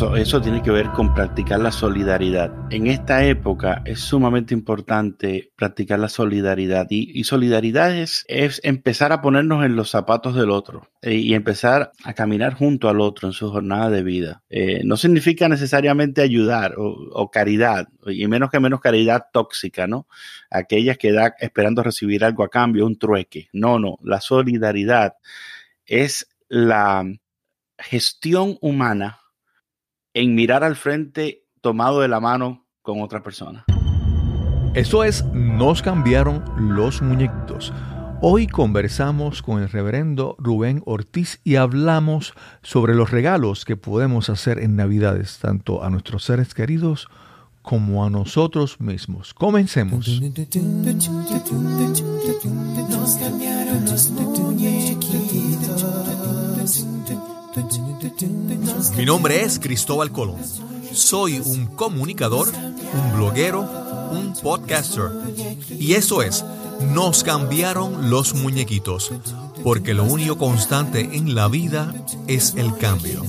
eso, tiene que ver con practicar la solidaridad. En esta época es sumamente importante practicar la solidaridad y, solidaridad es, es, empezar a ponernos en los zapatos del otro eh, y empezar a caminar junto al otro en su jornada de vida. Eh, no significa necesariamente ayudar o, o, caridad, y menos que menos caridad tóxica, ¿no? Aquellas que da esperando recibir algo a cambio, un trueque. No, no, la solidaridad es la gestión humana en mirar al frente tomado de la mano con otra persona. Eso es, nos cambiaron los muñequitos. Hoy conversamos con el reverendo Rubén Ortiz y hablamos sobre los regalos que podemos hacer en Navidades, tanto a nuestros seres queridos como a nosotros mismos. Comencemos. Nos cambiaron los mi nombre es Cristóbal Colón. Soy un comunicador, un bloguero, un podcaster. Y eso es, nos cambiaron los muñequitos, porque lo único constante en la vida es el cambio.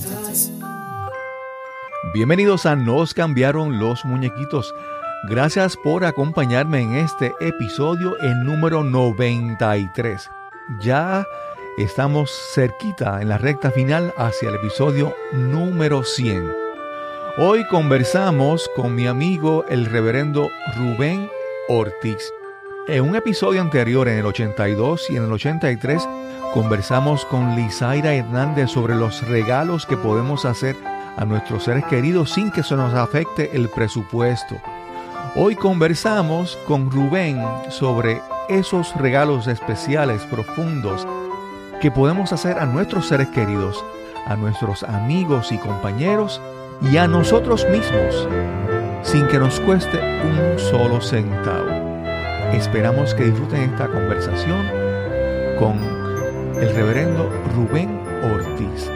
Bienvenidos a Nos cambiaron los muñequitos. Gracias por acompañarme en este episodio, el número 93. Ya Estamos cerquita en la recta final hacia el episodio número 100. Hoy conversamos con mi amigo el reverendo Rubén Ortiz. En un episodio anterior, en el 82 y en el 83, conversamos con Lizaira Hernández sobre los regalos que podemos hacer a nuestros seres queridos sin que se nos afecte el presupuesto. Hoy conversamos con Rubén sobre esos regalos especiales, profundos, que podemos hacer a nuestros seres queridos, a nuestros amigos y compañeros y a nosotros mismos, sin que nos cueste un solo centavo. Esperamos que disfruten esta conversación con el reverendo Rubén Ortiz.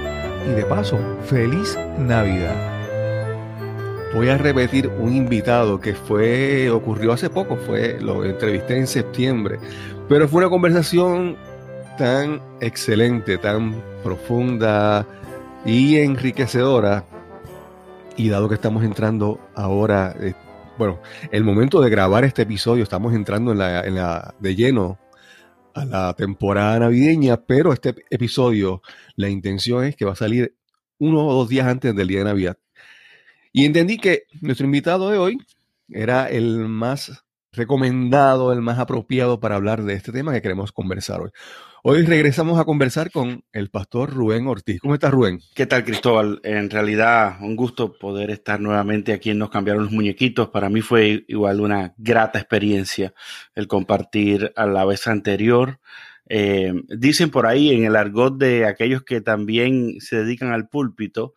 Y de paso, feliz Navidad. Voy a repetir un invitado que fue ocurrió hace poco, fue lo entrevisté en septiembre, pero fue una conversación tan excelente, tan profunda y enriquecedora. Y dado que estamos entrando ahora, eh, bueno, el momento de grabar este episodio, estamos entrando en la, en la, de lleno a la temporada navideña, pero este episodio, la intención es que va a salir uno o dos días antes del día de Navidad. Y entendí que nuestro invitado de hoy era el más recomendado, el más apropiado para hablar de este tema que queremos conversar hoy. Hoy regresamos a conversar con el pastor Rubén Ortiz. ¿Cómo estás, Rubén? ¿Qué tal, Cristóbal? En realidad, un gusto poder estar nuevamente aquí en Nos Cambiaron los Muñequitos. Para mí fue igual una grata experiencia el compartir a la vez anterior. Eh, dicen por ahí en el argot de aquellos que también se dedican al púlpito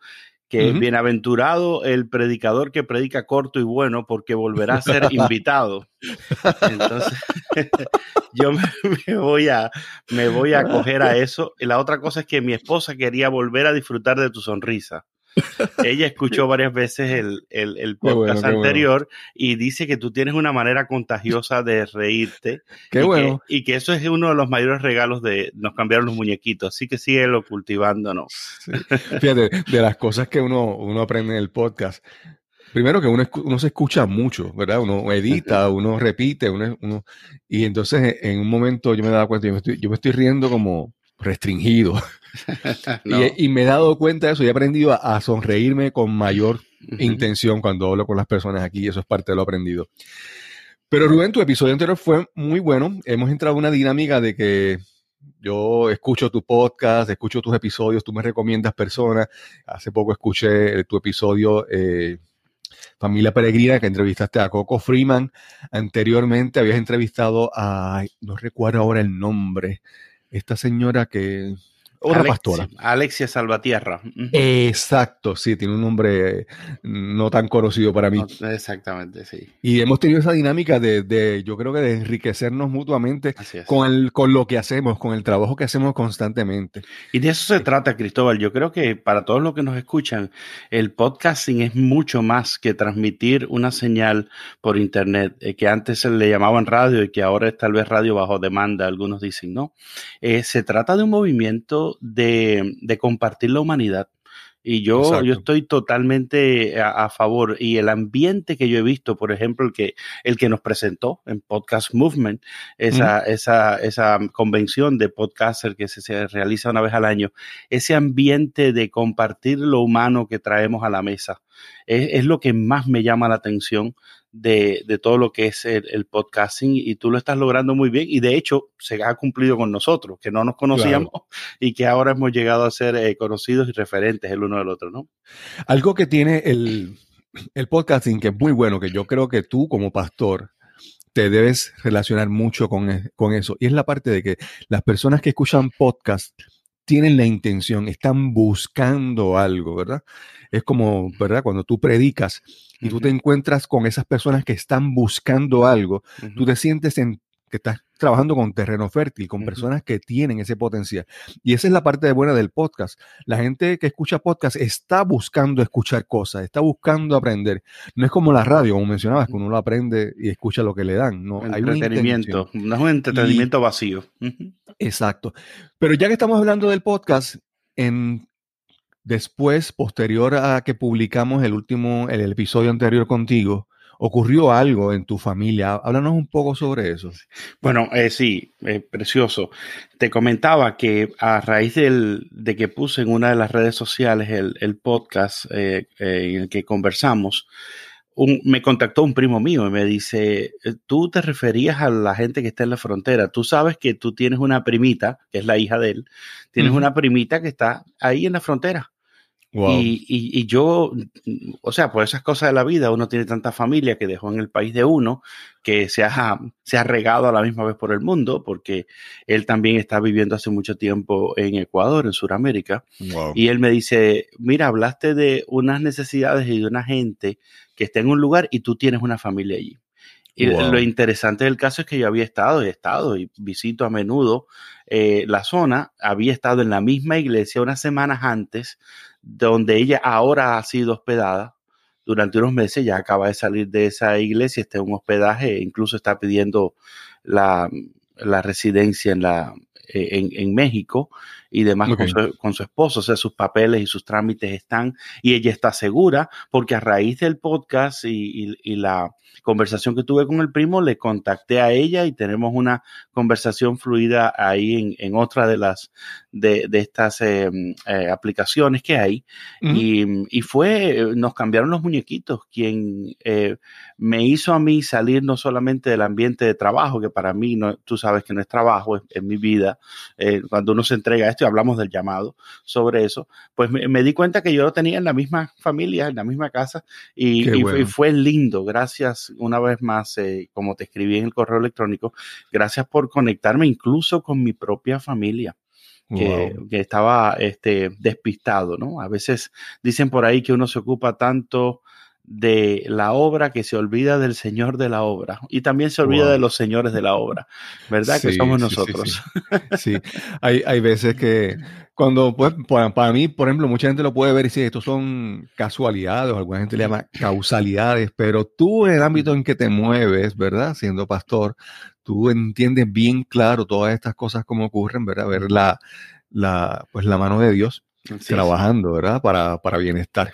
que bienaventurado el predicador que predica corto y bueno porque volverá a ser invitado. Entonces, yo me, voy a, me voy a acoger a eso. Y la otra cosa es que mi esposa quería volver a disfrutar de tu sonrisa. Ella escuchó varias veces el, el, podcast anterior y dice que tú tienes una manera contagiosa de reírte. Qué y bueno. Que, y que eso es uno de los mayores regalos de nos cambiaron los muñequitos. Así que síguelo cultivándonos. Fíjate, de las cosas que uno, uno aprende en el podcast. Primero que uno, uno se escucha mucho, ¿verdad? Uno edita, uno repite, uno, uno, y entonces en un momento yo me daba cuenta, yo me estoy, yo me estoy riendo como restringido. y, me he dado cuenta de eso y he aprendido a, sonreírme con mayor intención cuando hablo con las personas aquí. Eso es parte de lo aprendido. Pero Rubén, tu episodio anterior fue muy bueno. Hemos entrado en una dinámica de que yo escucho tu podcast, escucho tus episodios, tú me recomiendas personas. Hace poco escuché tu episodio eh, Familia Peregrina, que entrevistaste a Coco Freeman. Anteriormente habías entrevistado a, no recuerdo ahora el nombre, esta señora que otra pastora. Alexia Salvatierra. Exacto, sí, tiene un nombre no tan conocido para mí. exactamente, sí. Y hemos tenido esa dinámica de, yo creo que de enriquecernos mutuamente con, el, con lo que hacemos, con el trabajo que hacemos constantemente. Y de eso se trata, Cristóbal. Yo creo que para todos los que nos escuchan, el podcasting es mucho más que transmitir una señal por internet, eh, que antes se le llamaban radio y que ahora es tal vez radio bajo demanda, algunos dicen, ¿no? Eh, se trata de un movimiento de, compartir la humanidad. Y yo, yo estoy totalmente a, favor. Y el ambiente que yo he visto, por ejemplo, el que, el que nos presentó en Podcast Movement, esa, esa, esa convención de podcaster que se, se, realiza una vez al año, ese ambiente de compartir lo humano que traemos a la mesa, es, es lo que más me llama la atención de, de todo lo que es el, podcasting y tú lo estás logrando muy bien y de hecho se ha cumplido con nosotros, que no nos conocíamos y que ahora hemos llegado a ser eh, conocidos y referentes el uno del otro, ¿no? Algo que tiene el, el podcasting que es muy bueno, que yo creo que tú como pastor te debes relacionar mucho con, e, con eso y es la parte de que las personas que escuchan podcast tienen la intención, están buscando algo, ¿verdad? Es como, ¿verdad? Cuando tú predicas y tú te encuentras con esas personas que están buscando algo, tú te sientes en que estás trabajando con terreno fértil, con personas que tienen ese potencial. Y esa es la parte buena del podcast. La gente que escucha podcast está buscando escuchar cosas, está buscando aprender. No es como la radio, como mencionabas, que uno lo aprende y escucha lo que le dan. No, hay entretenimiento, no es un entretenimiento vacío. Exacto. Pero ya que estamos hablando del podcast, en después, posterior a que publicamos el último, el episodio anterior contigo, ocurrió algo en tu familia. Háblanos un poco sobre eso. Bueno, eh, sí, eh, precioso. Te comentaba que a raíz del, de que puse en una de las redes sociales el, podcast eh, en el que conversamos, me contactó un primo mío y me dice, tú te referías a la gente que está en la frontera. Tú sabes que tú tienes una primita, que es la hija de él, tienes una primita que está ahí en la frontera. Y, y, yo, o sea, por esas cosas de la vida, uno tiene tanta familia que dejó en el país de uno, que se ha, se ha regado a la misma vez por el mundo, porque él también está viviendo hace mucho tiempo en Ecuador, en Sudamérica. Y él me dice, mira, hablaste de unas necesidades y de una gente que está en un lugar y tú tienes una familia allí. Y lo interesante del caso es que yo había estado, he estado y visito a menudo eh, la zona, había estado en la misma iglesia unas semanas antes donde ella ahora ha sido hospedada durante unos meses, ya acaba de salir de esa iglesia, está en un hospedaje, e incluso está pidiendo la, residencia en, la, e, en, México y demás con, su, esposo, o sea, sus papeles y sus trámites están, y ella está segura, porque a raíz del podcast y la conversación que tuve con el primo, le contacté a ella y tenemos una conversación fluida ahí en, otra de las de, estas em, eh, aplicaciones que hay. y, fue, nos cambiaron los muñequitos, quien eh, me hizo a mí salir no solamente del ambiente de trabajo, que para mí, no, tú sabes que no es trabajo, es, mi vida. Eh, cuando uno se entrega a esto y hablamos del llamado sobre eso, pues me, di cuenta que yo lo tenía en la misma familia, en la misma casa, y fue lindo. Gracias una vez más, eh, como te escribí en el correo electrónico, gracias por conectarme incluso con mi propia familia. Que, estaba este, despistado, ¿no? A veces dicen por ahí que uno se ocupa tanto de la obra que se olvida del Señor de la obra y también se olvida de los señores de la obra, ¿verdad? que somos nosotros. Sí, Hay, hay, veces que cuando, pues, para, mí, por ejemplo, mucha gente lo puede ver y decir, estos son casualidades, o alguna gente le llama causalidades, pero tú en el ámbito en que te mueves, ¿verdad? Siendo pastor, tú entiendes bien claro todas estas cosas como ocurren, ¿verdad? Ver la, la, pues, la mano de Dios trabajando, ¿verdad? Para, para bienestar.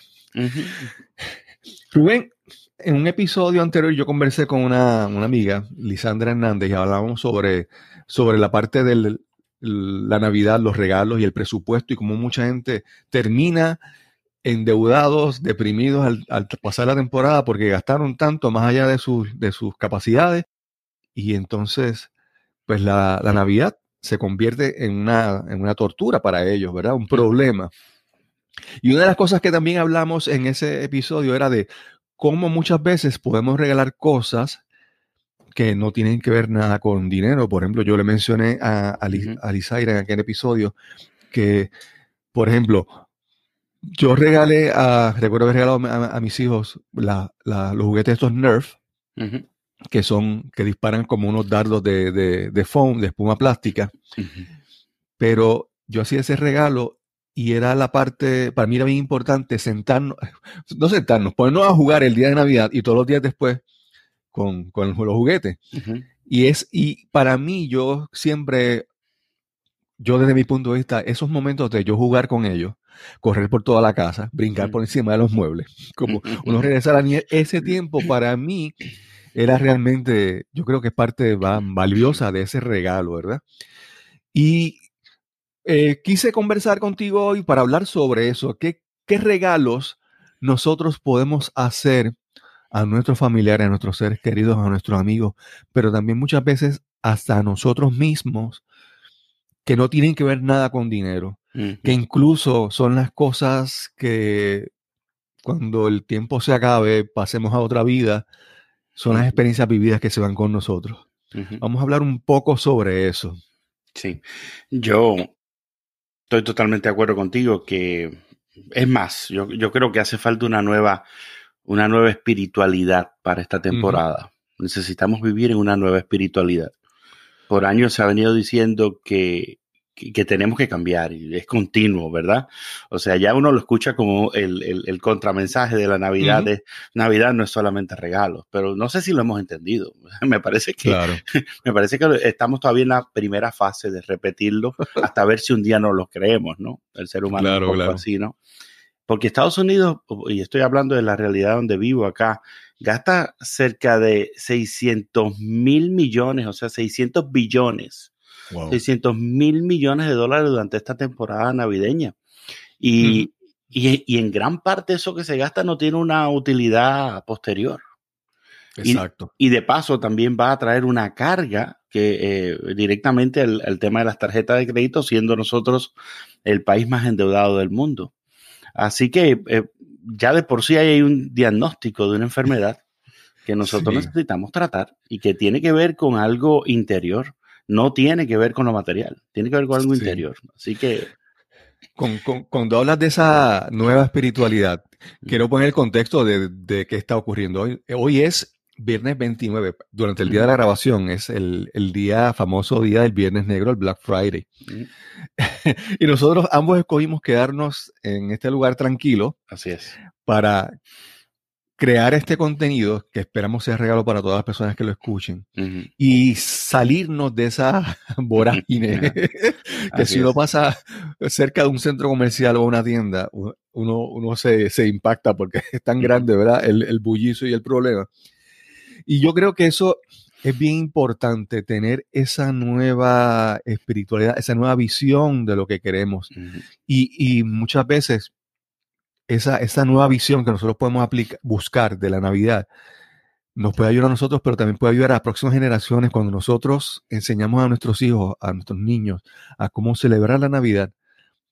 Rubén, en un episodio anterior yo conversé con una, una amiga, Lisandra Hernández, y hablábamos sobre, sobre la parte del, la Navidad, los regalos y el presupuesto y como mucha gente termina endeudados, deprimidos al, pasar la temporada porque gastaron tanto más allá de sus, de sus capacidades y entonces pues la, Navidad se convierte en una, en una tortura para ellos, ¿verdad? Un problema. Y una de las cosas que también hablamos en ese episodio era de cómo muchas veces podemos regalar cosas que no tienen que ver nada con dinero. Por ejemplo, yo le mencioné a, a, en aquel episodio que, por ejemplo, yo regalé a, recuerdo haber regalado a, mis hijos la, los juguetes estos Nerf, que son, que disparan como unos dardos de, de, foam, de espuma plástica. Pero yo hacía ese regalo y era la parte, para mí era bien importante sentarnos, no sentarnos, ponernos a jugar el día de Navidad y todos los días después con, con los juguetes. Y es, y para mí, yo siempre, yo desde mi punto de vista, esos momentos de yo jugar con ellos, correr por toda la casa, brincar por encima de los muebles, como uno regresa a la niñez. Ese tiempo para mí era realmente, yo creo que es parte valiosa de ese regalo, ¿verdad? Y eh, quise conversar contigo hoy para hablar sobre eso. ¿Qué, ¿Qué regalos nosotros podemos hacer a nuestros familiares, a nuestros seres queridos, a nuestros amigos, pero también muchas veces hasta a nosotros mismos que no tienen que ver nada con dinero, que incluso son las cosas que cuando el tiempo se acabe, pasemos a otra vida, son las experiencias vividas que se van con nosotros. Vamos a hablar un poco sobre eso. Sí, yo estoy totalmente de acuerdo contigo que es más, yo, yo creo que hace falta una nueva, una nueva espiritualidad para esta temporada. Necesitamos vivir en una nueva espiritualidad por años se ha venido diciendo que, que, tenemos que cambiar y es continuo, ¿verdad? O sea, ya uno lo escucha como el, el, contramensaje de la Navidad. de, Navidad no es solamente regalos, pero no sé si lo hemos entendido. me parece que me parece que estamos todavía en la primera fase de repetirlo hasta ver si un día no lo creemos, ¿no? El ser humano es un poco así, ¿no? Porque Estados Unidos, y estoy hablando de la realidad donde vivo acá, gasta cerca de 600 mil millones, o sea, 600 billones, 600 mil millones de dólares durante esta temporada navideña. Y, y, en gran parte eso que se gasta no tiene una utilidad posterior. Exacto. Y, de paso también va a traer una carga que eh, directamente el, tema de las tarjetas de crédito, siendo nosotros el país más endeudado del mundo. Así que eh, ya de por sí hay un diagnóstico de una enfermedad que nosotros necesitamos tratar y que tiene que ver con algo interior, no tiene que ver con lo material, tiene que ver con algo interior. Así que... cuando hablas de esa nueva espiritualidad, quiero poner el contexto de, de qué está ocurriendo hoy. Hoy es viernes 29, durante el día de la grabación, es el, día, famoso día del Viernes Negro, el Black Friday. y nosotros ambos escogimos quedarnos en este lugar tranquilo. Así es. Para crear este contenido que esperamos sea regalo para todas las personas que lo escuchen y salirnos de esa vorágine que si uno pasa cerca de un centro comercial o una tienda, uno, uno se, impacta porque es tan grande, ¿verdad? El, el bullizo y el problema. Y yo creo que eso es bien importante, tener esa nueva espiritualidad, esa nueva visión de lo que queremos. y, muchas veces esa, esa nueva visión que nosotros podemos aplicar, buscar de la Navidad nos puede ayudar a nosotros, pero también puede ayudar a las próximas generaciones cuando nosotros enseñamos a nuestros hijos, a nuestros niños, a cómo celebrar la Navidad.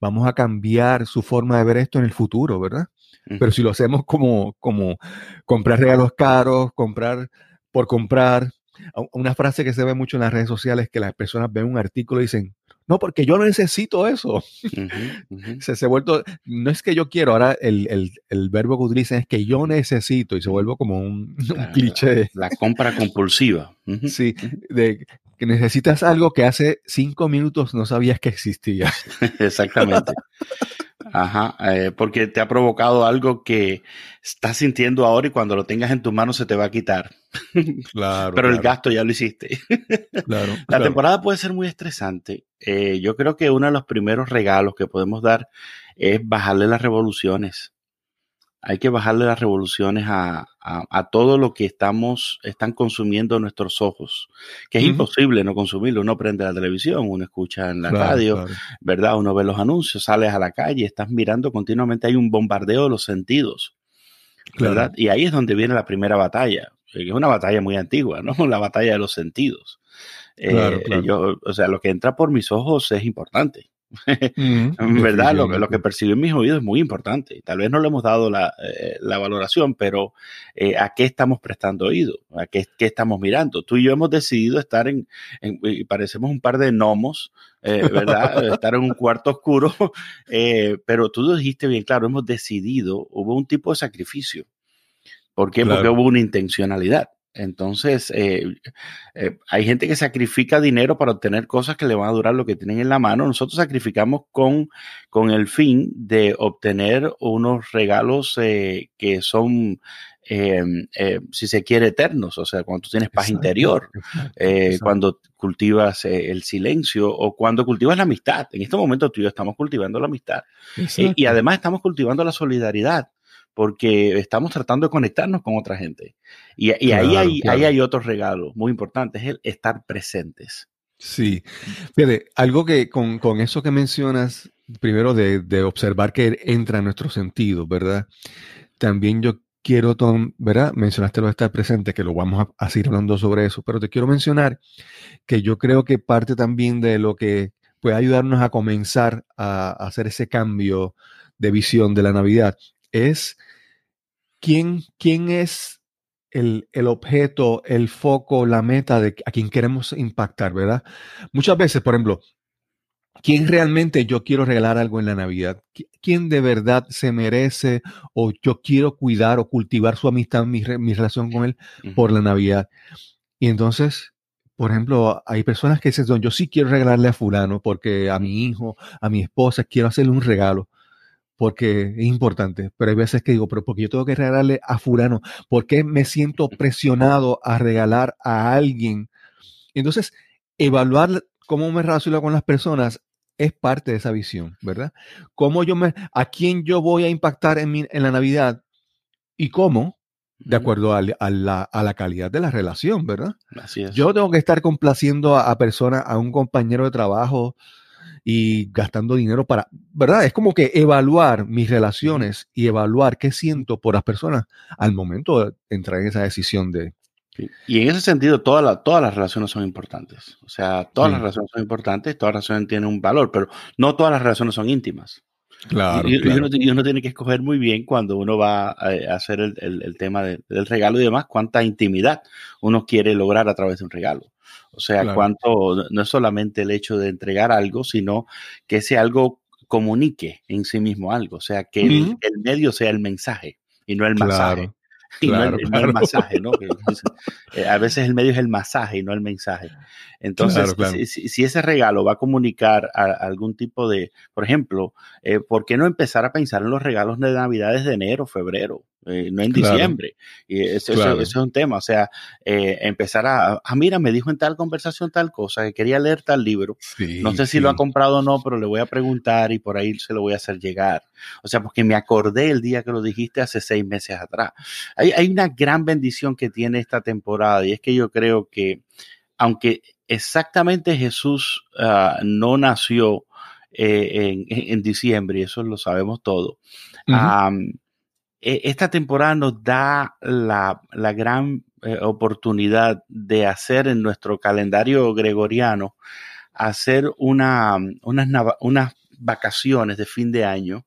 Vamos a cambiar su forma de ver esto en el futuro, ¿verdad? Pero si lo hacemos como, como comprar regalos caros, comprar por comprar, una frase que se ve mucho en las redes sociales que las personas ven un artículo y dicen, no, porque yo no necesito eso. se, se vuelto, no es que yo quiero, ahora el, verbo que utilizan es que yo necesito y se vuelve como un, cliché. La, compra compulsiva. sí, de que necesitas algo que hace cinco minutos no sabías que existía. Exactamente. Ajá, eh, porque te ha provocado algo que estás sintiendo ahora y cuando lo tengas en tus manos se te va a quitar. Claro. Pero el gasto ya lo hiciste. Claro. La temporada puede ser muy estresante. Eh, yo creo que uno de los primeros regalos que podemos dar es bajarle las revoluciones hay que bajarle las revoluciones a, todo lo que estamos, están consumiendo nuestros ojos, que es imposible no consumirlo. Uno prende la televisión, uno escucha en la radio, ¿verdad? Uno ve los anuncios, sales a la calle, estás mirando continuamente, hay un bombardeo de los sentidos, ¿verdad? Y ahí es donde viene la primera batalla, que es una batalla muy antigua, ¿no? La batalla de los sentidos. Eh, o sea, lo que entra por mis ojos es importante. ¿Verdad? Lo, lo, que percibe en mis oídos es muy importante. Tal vez no le hemos dado la, eh, valoración, pero eh, ¿a qué estamos prestando oído? ¿A qué, qué, estamos mirando? Tú y yo hemos decidido estar en, y parecemos un par de gnomos, eh, ¿verdad? estar en un cuarto oscuro, pero tú lo dijiste bien claro, hemos decidido, hubo un tipo de sacrificio. ¿Por qué? Porque hubo una intencionalidad. Entonces, eh, eh, hay gente que sacrifica dinero para obtener cosas que le van a durar lo que tienen en la mano. Nosotros sacrificamos con, con el fin de obtener unos regalos eh, que son si se quiere, eternos, o sea, cuando tú tienes paz interior, cuando cultivas el silencio o cuando cultivas la amistad. En este momento tú y yo estamos cultivando la amistad y además estamos cultivando la solidaridad porque estamos tratando de conectarnos con otra gente. Y, ahí, hay, ahí hay otro regalo muy importante, es el estar presentes. Sí, fíjate, algo que con, con eso que mencionas, primero de, de, observar que entra en nuestro sentido, ¿verdad? También yo quiero, ¿verdad? Mencionaste lo de estar presente, que lo vamos a, seguir hablando sobre eso, pero te quiero mencionar que yo creo que parte también de lo que puede ayudarnos a comenzar a, hacer ese cambio de visión de la Navidad es quién, quién es el, el, objeto, el foco, la meta de a quien queremos impactar, ¿verdad? Muchas veces, por ejemplo, ¿quién realmente yo quiero regalar algo en la Navidad? ¿Quién de verdad se merece o yo quiero cuidar o cultivar su amistad, mi, mi relación con él por la Navidad? Y entonces, por ejemplo, hay personas que dicen, yo sí quiero regalarle a fulano porque a mi hijo, a mi esposa, quiero hacerle un regalo porque es importante, pero hay veces que digo, pero porque yo tengo que regalarle a fulano, ¿por qué me siento presionado a regalar a alguien? Entonces, evaluar cómo me relaciono con las personas es parte de esa visión, ¿verdad? Cómo yo me, a quién yo voy a impactar en, mi, en la Navidad y cómo, de acuerdo a, la, calidad de la relación, ¿verdad? Así es. Yo tengo que estar complaciendo a, a personas, a un compañero de trabajo, y gastando dinero para, ¿verdad? Es como que evaluar mis relaciones y evaluar qué siento por las personas al momento de entrar en esa decisión de... Y en ese sentido, todas todas las relaciones son importantes. O sea, todas las relaciones son importantes, todas las relaciones tienen un valor, pero no todas las relaciones son íntimas. Claro, y, Uno, tiene que escoger muy bien cuando uno va a, hacer el, el, tema del regalo y demás, cuánta intimidad uno quiere lograr a través de un regalo. O sea, cuánto, no es solamente el hecho de entregar algo, sino que ese algo comunique en sí mismo algo. O sea, que el, medio sea el mensaje y no el mensaje. Y no, el, masaje, ¿no? Eh, a veces el medio es el masaje y no el mensaje. Entonces, Si, ese regalo va a comunicar algún tipo de, por ejemplo, eh, ¿por qué no empezar a pensar en los regalos de Navidad desde enero, febrero? Eh, no en diciembre. Y eso, es un tema, o sea, empezar a, ah, mira, me dijo en tal conversación tal cosa, que quería leer tal libro. no sé si lo ha comprado o no, pero le voy a preguntar y por ahí se lo voy a hacer llegar. O sea, porque me acordé el día que lo dijiste hace seis meses atrás. Hay, hay una gran bendición que tiene esta temporada y es que yo creo que, aunque exactamente Jesús ah, no nació eh, en, diciembre, y eso lo sabemos todo, esta temporada nos da la, gran eh, oportunidad de hacer en nuestro calendario gregoriano, hacer una, unas, unas vacaciones de fin de año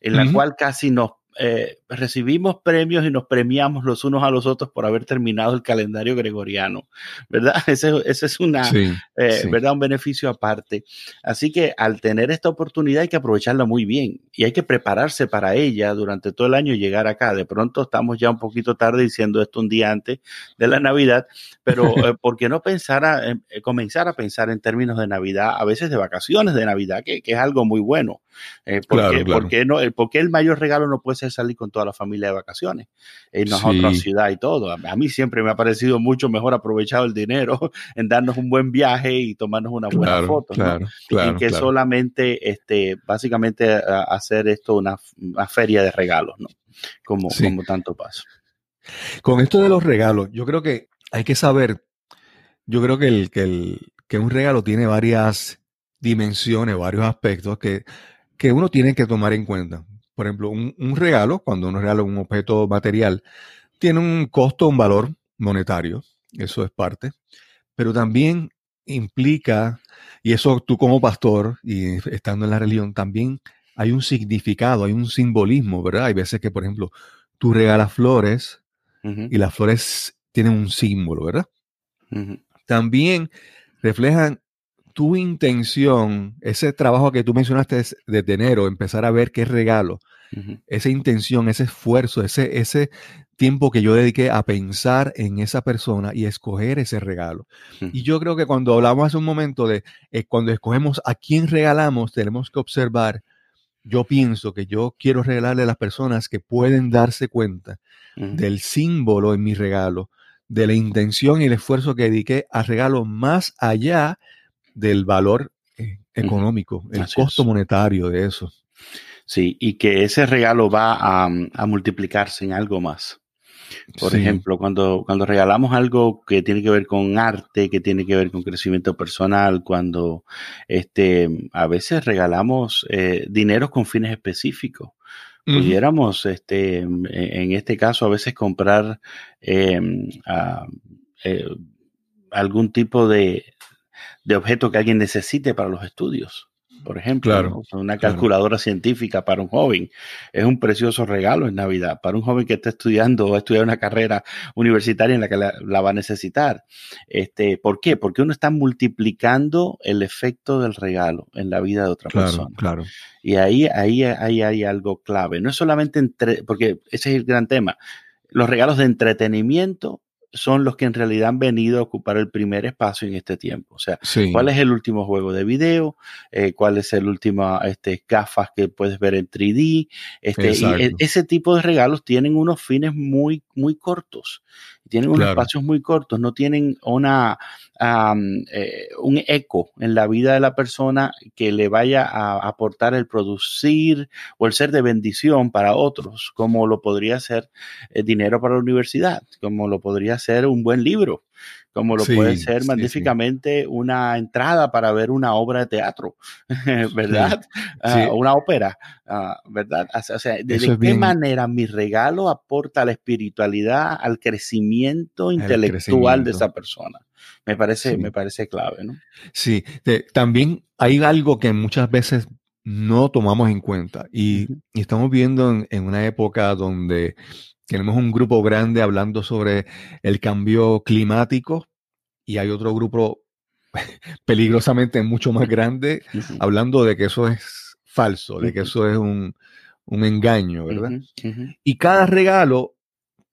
en la cual casi nos eh, recibimos premios y nos premiamos los unos a los otros por haber terminado el calendario gregoriano, ¿verdad? Ese, es una, eh, ¿verdad? Un beneficio aparte. Así que al tener esta oportunidad hay que aprovecharla muy bien y hay que prepararse para ella durante todo el año y llegar acá. De pronto estamos ya un poquito tarde diciendo esto un día antes de la Navidad, pero eh, ¿por qué no pensar a, comenzar a pensar en términos de Navidad, a veces de vacaciones de Navidad, que, es algo muy bueno? Porque, porque, no, porque el mayor regalo no puede ser salir con toda la familia de vacaciones, irnos a otra ciudad y todo. A mí siempre me ha parecido mucho mejor aprovechar el dinero en darnos un buen viaje y tomarnos una buena foto. Claro, y que solamente, este, básicamente, hacer esto una, feria de regalos, ¿no? Como, como tanto paso. Con esto de los regalos, yo creo que hay que saber, yo creo que, el, que, el, que un regalo tiene varias dimensiones, varios aspectos que, que uno tiene que tomar en cuenta. Por ejemplo, un, regalo, cuando uno regala un objeto material, tiene un costo, un valor monetario, eso es parte, pero también implica, y eso tú como pastor y estando en la religión, también hay un significado, hay un simbolismo, ¿verdad? Hay veces que, por ejemplo, tú regalas flores y las flores tienen un símbolo, ¿verdad? También reflejan tu intención, ese trabajo que tú mencionaste desde enero, empezar a ver qué regalo, esa intención, ese esfuerzo, ese, ese tiempo que yo dediqué a pensar en esa persona y escoger ese regalo. Y yo creo que cuando hablamos hace un momento de eh, cuando escogemos a quién regalamos, tenemos que observar yo pienso que yo quiero regalarle a las personas que pueden darse cuenta del símbolo en mi regalo, de la intención y el esfuerzo que dediqué al regalo más allá del valor eh, económico, el costo monetario de eso. Sí, y que ese regalo va a, a multiplicarse en algo más. Por ejemplo, cuando, cuando regalamos algo que tiene que ver con arte, que tiene que ver con crecimiento personal, cuando este, a veces regalamos eh, dinero con fines específicos. Pudiéramos, este, en este caso, a veces comprar em, eh, algún tipo de, de objeto que alguien necesite para los estudios por ejemplo. Una calculadora científica para un joven es un precioso regalo en Navidad. Para un joven que está estudiando o a estudiar una carrera universitaria en la que la, va a necesitar. Este, ¿Por qué? Porque uno está multiplicando el efecto del regalo en la vida de otra persona. Claro. Y ahí, ahí, ahí hay algo clave. No es solamente entre, porque ese es el gran tema. Los regalos de entretenimiento son los que en realidad han venido a ocupar el primer espacio en este tiempo. O sea, ¿cuál es el último juego de video? Eh, ¿Cuál es el último este, gafas que puedes ver en 3D? Este, e, ese tipo de regalos tienen unos fines muy, muy cortos tienen unos espacios muy cortos, no tienen una, eh, un eco en la vida de la persona que le vaya a aportar el producir o el ser de bendición para otros, como lo podría ser el dinero para la universidad, como lo podría ser un buen libro como lo puede ser magníficamente una entrada para ver una obra de teatro, ¿verdad? Ah, una ópera, ah, ¿verdad? O sea, ¿de, qué manera mi regalo aporta a la espiritualidad, al crecimiento intelectual de esa persona? Me parece, me parece clave, ¿no? Sí, también hay algo que muchas veces no tomamos en cuenta y, estamos viendo en, una época donde tenemos un grupo grande hablando sobre el cambio climático y hay otro grupo peligrosamente mucho más grande hablando de que eso es falso, de que eso es un, engaño, ¿verdad? Y cada regalo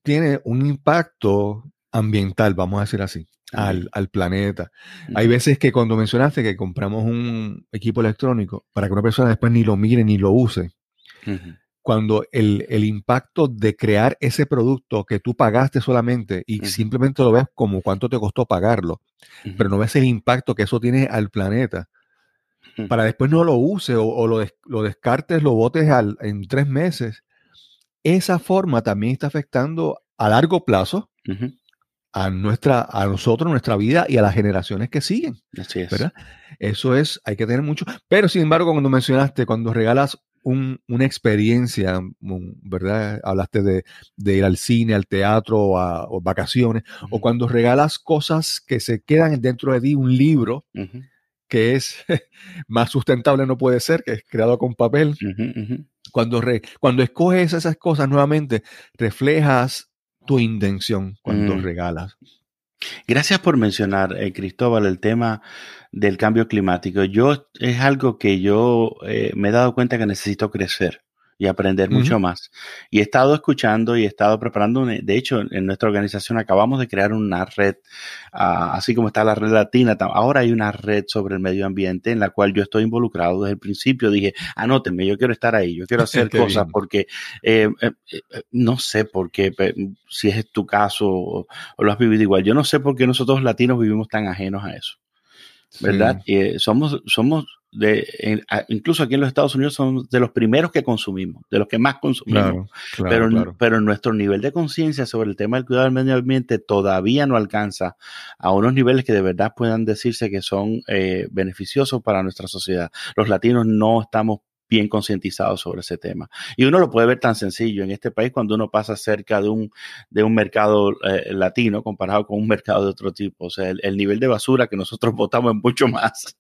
tiene un impacto ambiental, vamos a decir así, al, planeta. Hay veces que cuando mencionaste que compramos un equipo electrónico para que una persona después ni lo mire ni lo use, cuando el, impacto de crear ese producto que tú pagaste solamente y simplemente lo ves como cuánto te costó pagarlo, pero no ves el impacto que eso tiene al planeta, para después no lo use o, lo, lo, descartes, lo botes al, en tres meses, esa forma también está afectando a largo plazo a, nuestra, a nosotros, nuestra vida y a las generaciones que siguen. Así es. ¿verdad? Eso es, hay que tener mucho. Pero sin embargo, cuando mencionaste, cuando regalas una experiencia, ¿verdad? Hablaste de, ir al cine, al teatro o, a, vacaciones, o cuando regalas cosas que se quedan dentro de ti, un libro que es más sustentable no puede ser, que es creado con papel. Cuando, cuando escoges esas cosas nuevamente, reflejas tu intención cuando mm. regalas. Gracias por mencionar, eh, Cristóbal, el tema del cambio climático. Yo es algo que yo eh, me he dado cuenta que necesito crecer y aprender mucho más. Y he estado escuchando y he estado preparando, de hecho, en nuestra organización acabamos de crear una red, ah, así como está la red latina, ahora hay una red sobre el medio ambiente en la cual yo estoy involucrado desde el principio. Dije, anótenme, yo quiero estar ahí, yo quiero hacer cosas porque eh, eh, eh, no sé por qué, si es tu caso o, lo has vivido igual, yo no sé por qué nosotros latinos vivimos tan ajenos a eso. ¿Verdad? somos, somos de, incluso aquí en los Estados Unidos son de los primeros que consumimos, de los que más consumimos. pero, pero nuestro nivel de conciencia sobre el tema del cuidado del medio ambiente todavía no alcanza a unos niveles que de verdad puedan decirse que son eh, beneficiosos para nuestra sociedad. Los latinos no estamos bien concientizado sobre ese tema. Y uno lo puede ver tan sencillo en este país cuando uno pasa cerca de un, de un mercado eh, latino comparado con un mercado de otro tipo. O sea, el, nivel de basura que nosotros botamos es mucho más.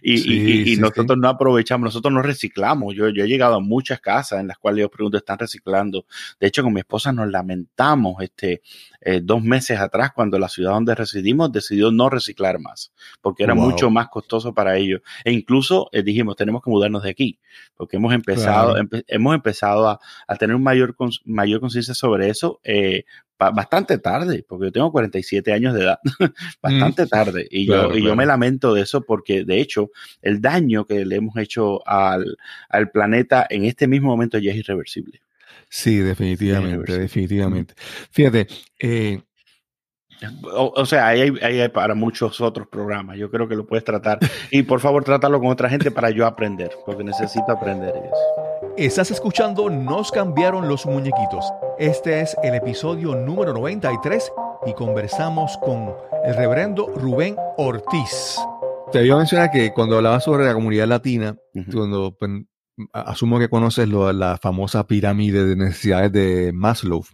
y, nosotros no aprovechamos, nosotros no reciclamos. Yo, yo he llegado a muchas casas en las cuales yo pregunto, ¿están reciclando? De hecho, con mi esposa nos lamentamos este, eh, dos meses atrás cuando la ciudad donde residimos decidió no reciclar más, porque era mucho más costoso para ellos. E incluso eh, dijimos, tenemos que mudarnos de aquí porque hemos empezado, hemos empezado a, tener un mayor, mayor conciencia sobre eso, eh, bastante tarde, porque yo tengo 47 años de edad, bastante mm. tarde. Y, yo, y yo me lamento de eso porque, de hecho, el daño que le hemos hecho al, al planeta en este mismo momento ya es irreversible. Sí, definitivamente, definitivamente. Fíjate, eh, o, sea, hay, hay, para muchos otros programas. Yo creo que lo puedes tratar. Y por favor, trátalo con otra gente para yo aprender, porque necesito aprender eso. Estás escuchando Nos cambiaron los muñequitos. Este es el episodio número 93 y conversamos con el reverendo Rubén Ortiz. Te iba a mencionar que cuando hablaba sobre la comunidad latina, cuando pues, asumo que conoces la famosa pirámide de necesidades de Maslow.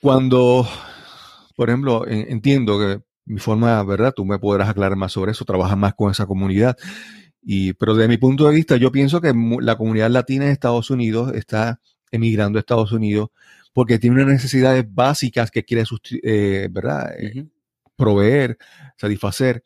Cuando por ejemplo, entiendo que mi forma, ¿verdad? Tú me podrás aclarar más sobre eso, trabajas más con esa comunidad. Y, pero desde mi punto de vista, yo pienso que la comunidad latina en Estados Unidos está emigrando a Estados Unidos porque tiene unas necesidades básicas que quiere, eh, ¿verdad? Eh, proveer, satisfacer.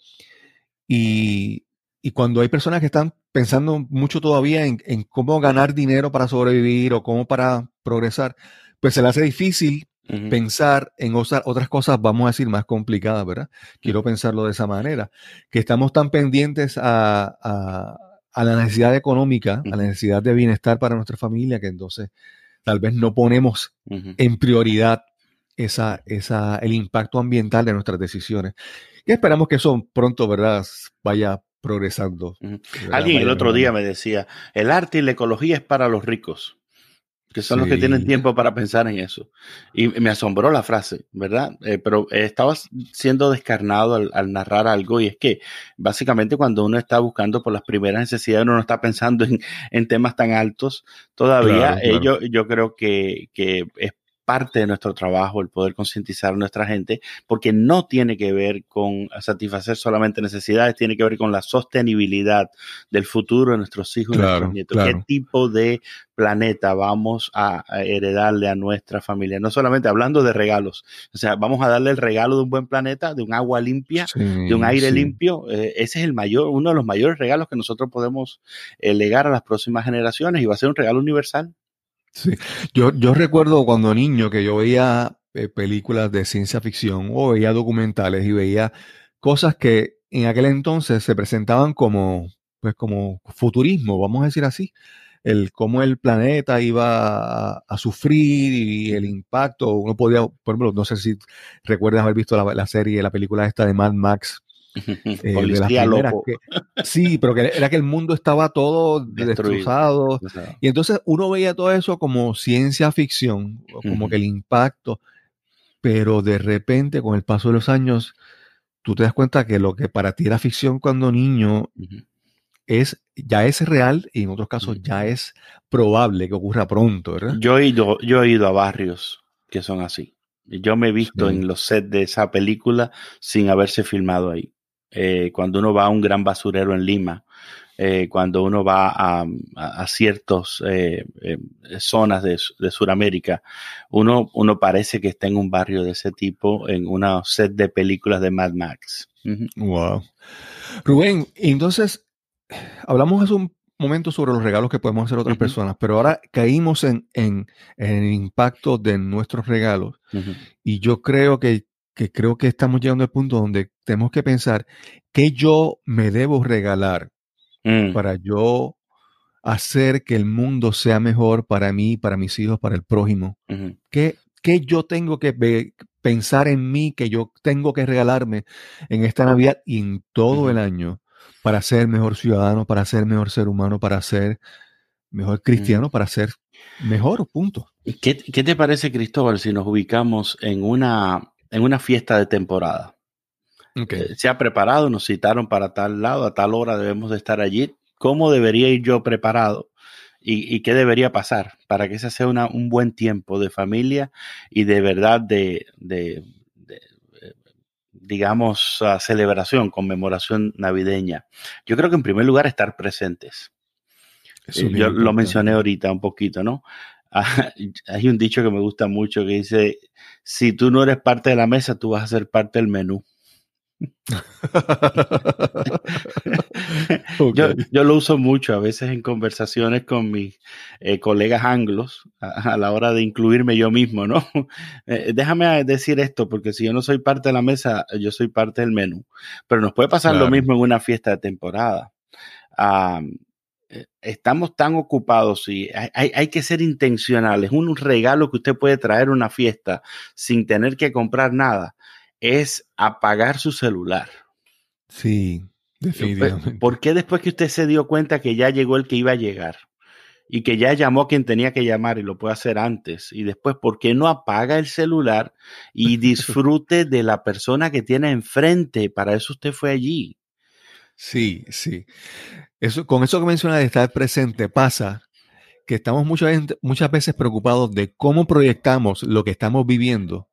Y, cuando hay personas que están pensando mucho todavía en, en, cómo ganar dinero para sobrevivir o cómo para progresar, pues se le hace difícil pensar en otras cosas, vamos a decir, más complicadas, ¿verdad? Quiero pensarlo de esa manera, que estamos tan pendientes a, la necesidad económica, a la necesidad de bienestar para nuestra familia, que entonces tal vez no ponemos en prioridad esa, esa, el impacto ambiental de nuestras decisiones. Y esperamos que eso pronto, ¿verdad?, vaya progresando. Alguien el otro día me decía, el arte y la ecología es para los ricos que son los que tienen tiempo para pensar en eso. Y me asombró la frase, ¿verdad? Eh, pero estaba siendo descarnado al, narrar algo y es que básicamente cuando uno está buscando por las primeras necesidades, uno no está pensando en, temas tan altos. Todavía eh, Yo, creo que, que es parte de nuestro trabajo el poder concientizar a nuestra gente, porque no tiene que ver con satisfacer solamente necesidades, tiene que ver con la sostenibilidad del futuro de nuestros hijos y nuestros nietos. ¿Qué tipo de planeta vamos a, heredarle a nuestra familia? No solamente hablando de regalos, o sea, vamos a darle el regalo de un buen planeta, de un agua limpia, de un aire limpio. Eh, ese es el mayor, uno de los mayores regalos que nosotros podemos eh, legar a las próximas generaciones y va a ser un regalo universal. Sí, yo, yo recuerdo cuando niño que yo veía eh, películas de ciencia ficción o veía documentales y veía cosas que en aquel entonces se presentaban como, pues como futurismo, vamos a decir así, el cómo el planeta iba a, sufrir y el impacto. Uno podía, por ejemplo, no sé si recuerdas haber visto la, la serie, la película esta de Mad Max, eh, sí, pero que era que el mundo estaba todo destrozado. Y entonces uno veía todo eso como ciencia ficción, como que el impacto, pero de repente con el paso de los años, tú te das cuenta que lo que para ti era ficción cuando niño es, ya es real y en otros casos ya es probable que ocurra pronto, ¿verdad? Yo he ido, yo he ido a barrios que son así. Yo me he visto en los sets de esa película sin haberse filmado ahí. Eh, cuando uno va a un gran basurero en Lima, eh, cuando uno va a, a, ciertas eh, zonas de, de Sudamérica, uno, uno parece que está en un barrio de ese tipo, en una set de películas de Mad Max. Wow. Rubén, entonces, hablamos hace un momento sobre los regalos que podemos hacer a otras personas, pero ahora caímos en, en, el impacto de nuestros regalos y yo creo que que creo que estamos llegando al punto donde tenemos que pensar qué yo me debo regalar mm. para yo hacer que el mundo sea mejor para mí, para mis hijos, para el prójimo. ¿Qué, yo tengo que pensar en mí, que yo tengo que regalarme en esta Navidad y en todo el año para ser mejor ciudadano, para ser mejor ser humano, para ser mejor cristiano, para ser mejor, punto. ¿Qué, ¿Qué te parece, Cristóbal, si nos ubicamos en una en una fiesta de temporada. Eh, se ha preparado, nos citaron para tal lado, a tal hora debemos de estar allí. ¿Cómo debería ir yo preparado? ¿Y, qué debería pasar para que ese sea un buen tiempo de familia y de verdad de, digamos, celebración, conmemoración navideña? Yo creo que en primer lugar estar presentes. Eh, yo lo mencioné ahorita un poquito, ¿no? hay un dicho que me gusta mucho que dice, si tú no eres parte de la mesa, tú vas a ser parte del menú. yo, lo uso mucho a veces en conversaciones con mis eh, colegas anglos a, la hora de incluirme yo mismo, ¿no? Eh, déjame decir esto, porque si yo no soy parte de la mesa, yo soy parte del menú. Pero nos puede pasar lo mismo en una fiesta de temporada. Eh, estamos tan ocupados y hay, hay, que ser intencionales. Un regalo que usted puede traer a una fiesta sin tener que comprar nada es apagar su celular. Sí, definitivamente. ¿Por qué después que usted se dio cuenta que ya llegó el que iba a llegar y que ya llamó a quien tenía que llamar y lo puede hacer antes y después, ¿por qué no apaga el celular y disfrute de la persona que tiene enfrente? Para eso usted fue allí. Sí, sí. Eso, con eso que menciona de estar presente pasa que estamos muchas, muchas veces preocupados de cómo proyectamos lo que estamos viviendo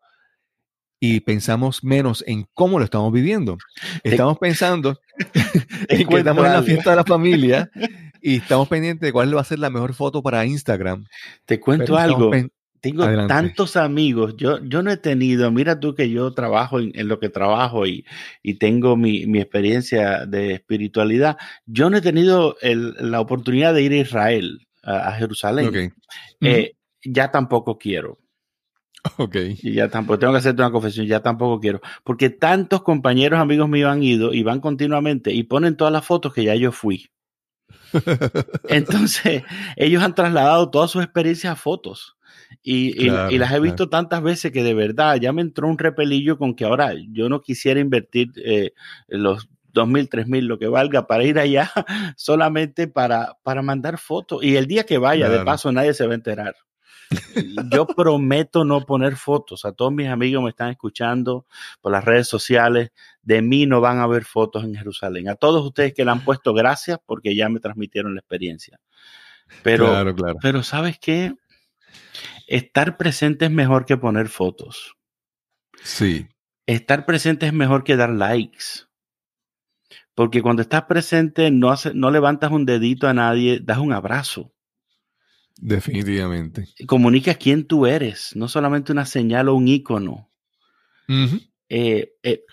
y pensamos menos en cómo lo estamos viviendo. Estamos pensando en que estamos en la fiesta de la familia y estamos pendientes de cuál va a ser la mejor foto para Instagram. Te cuento algo. Tengo tantos amigos, yo, yo no he tenido, mira tú que yo trabajo en, lo que trabajo y, y tengo mi, mi, experiencia de espiritualidad, yo no he tenido el, la oportunidad de ir a Israel, a, Jerusalén. Eh, ya tampoco quiero. Ok. Y ya tampoco, tengo que hacerte una confesión, ya tampoco quiero. Porque tantos compañeros, amigos míos han ido y van continuamente y ponen todas las fotos que ya yo fui. Entonces, ellos han trasladado todas sus experiencias a fotos. Y, y, las he visto tantas veces que de verdad ya me entró un repelillo con que ahora yo no quisiera invertir eh, los dos mil, tres mil, lo que valga, para ir allá solamente para, para mandar fotos. Y el día que vaya, de paso, nadie se va a enterar. Yo prometo no poner fotos. A todos mis amigos me están escuchando por las redes sociales. De mí no van a ver fotos en Jerusalén. A todos ustedes que le han puesto gracias porque ya me transmitieron la experiencia. Pero, pero ¿sabes qué? Estar presente es mejor que poner fotos. Sí. Estar presente es mejor que dar likes. Porque cuando estás presente no, no levantas un dedito a nadie, das un abrazo. Definitivamente. Comunicas quién tú eres, no solamente una señal o un icono. Eh, eh,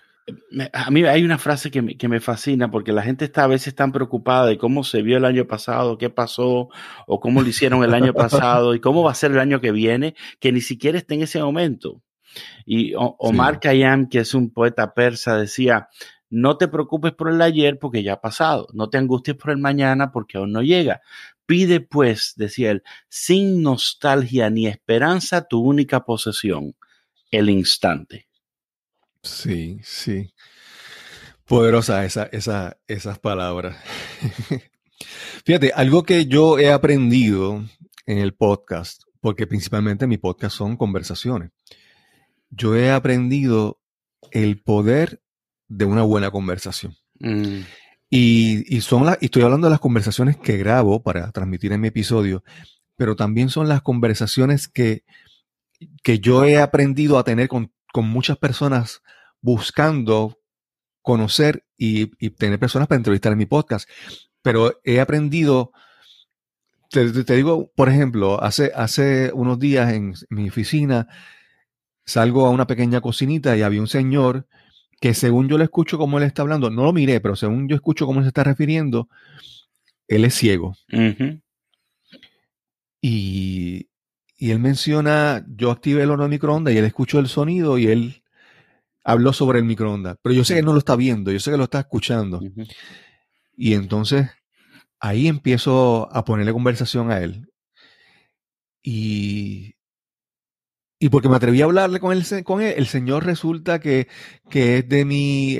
a mí hay una frase que me, que me, fascina porque la gente está a veces tan preocupada de cómo se vio el año pasado, qué pasó, o cómo lo hicieron el año pasado y cómo va a ser el año que viene, que ni siquiera está en ese momento. Y Omar Khayyam, que es un poeta persa, decía, no te preocupes por el ayer porque ya ha pasado, no te angusties por el mañana porque aún no llega. Pide pues, decía él, sin nostalgia ni esperanza tu única posesión, el instante. Sí, sí. Poderosa esa, esa, esas palabras. Fíjate, algo que yo he aprendido en el podcast, porque principalmente mi podcast son conversaciones, yo he aprendido el poder de una buena conversación. Mm. Y, son las, estoy hablando de las conversaciones que grabo para transmitir en mi episodio, pero también son las conversaciones que, que yo he aprendido a tener con, muchas personas buscando conocer y, tener personas para entrevistar en mi podcast. Pero he aprendido, te, digo, por ejemplo, hace, hace unos días en mi oficina salgo a una pequeña cocinita y había un señor que según yo le escucho como él está hablando, no lo miré, pero según yo escucho cómo se está refiriendo, él es ciego. y, él menciona, yo activé el horno de microondas y él escuchó el sonido y él habló sobre el microondas. Pero yo sé que no lo está viendo, yo sé que lo está escuchando. Y entonces ahí empiezo a ponerle conversación a él. Y y porque me atreví a hablarle con él, con él el Señor resulta que, que es de mi,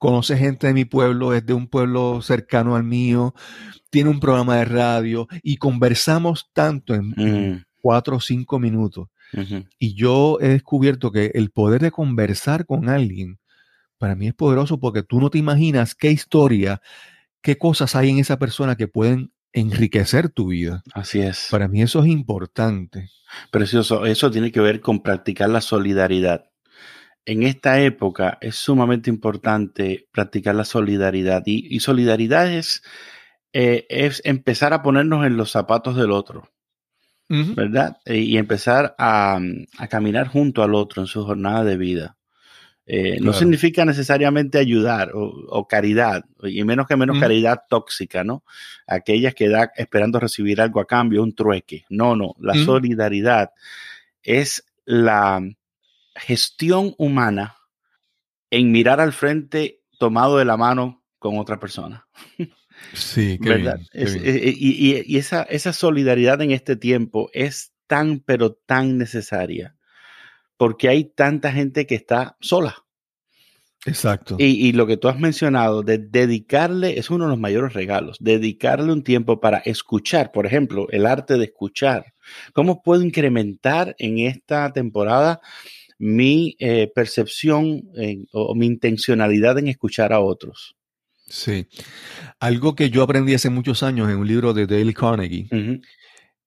conoce gente de mi pueblo, es de un pueblo cercano al mío, tiene un programa de radio y conversamos tanto en, mm. cuatro o cinco minutos. Y yo he descubierto que el poder de conversar con alguien para mí es poderoso porque tú no te imaginas qué historia, qué cosas hay en esa persona que pueden enriquecer tu vida. Así es. Para mí eso es importante. Precioso. Eso tiene que ver con practicar la solidaridad. En esta época es sumamente importante practicar la solidaridad y, solidaridad es, eh, es, empezar a ponernos en los zapatos del otro, ¿verdad? Y empezar a, a, caminar junto al otro en su jornada de vida. Eh, no significa necesariamente ayudar o, caridad, y menos que menos caridad tóxica, ¿no? Aquellas que da esperando recibir algo a cambio, un trueque. No, no, la solidaridad es la gestión humana en mirar al frente tomado de la mano con otra persona. Sí, qué ¿verdad? Eh, y, esa, esa solidaridad en este tiempo es tan, pero tan necesaria porque hay tanta gente que está sola. Exacto. Y, lo que tú has mencionado, de dedicarle, es uno de los mayores regalos, dedicarle un tiempo para escuchar, por ejemplo, el arte de escuchar. ¿Cómo puedo incrementar en esta temporada mi eh, percepción o mi intencionalidad en escuchar a otros? Sí. Algo que yo aprendí hace muchos años en un libro de Dale Carnegie,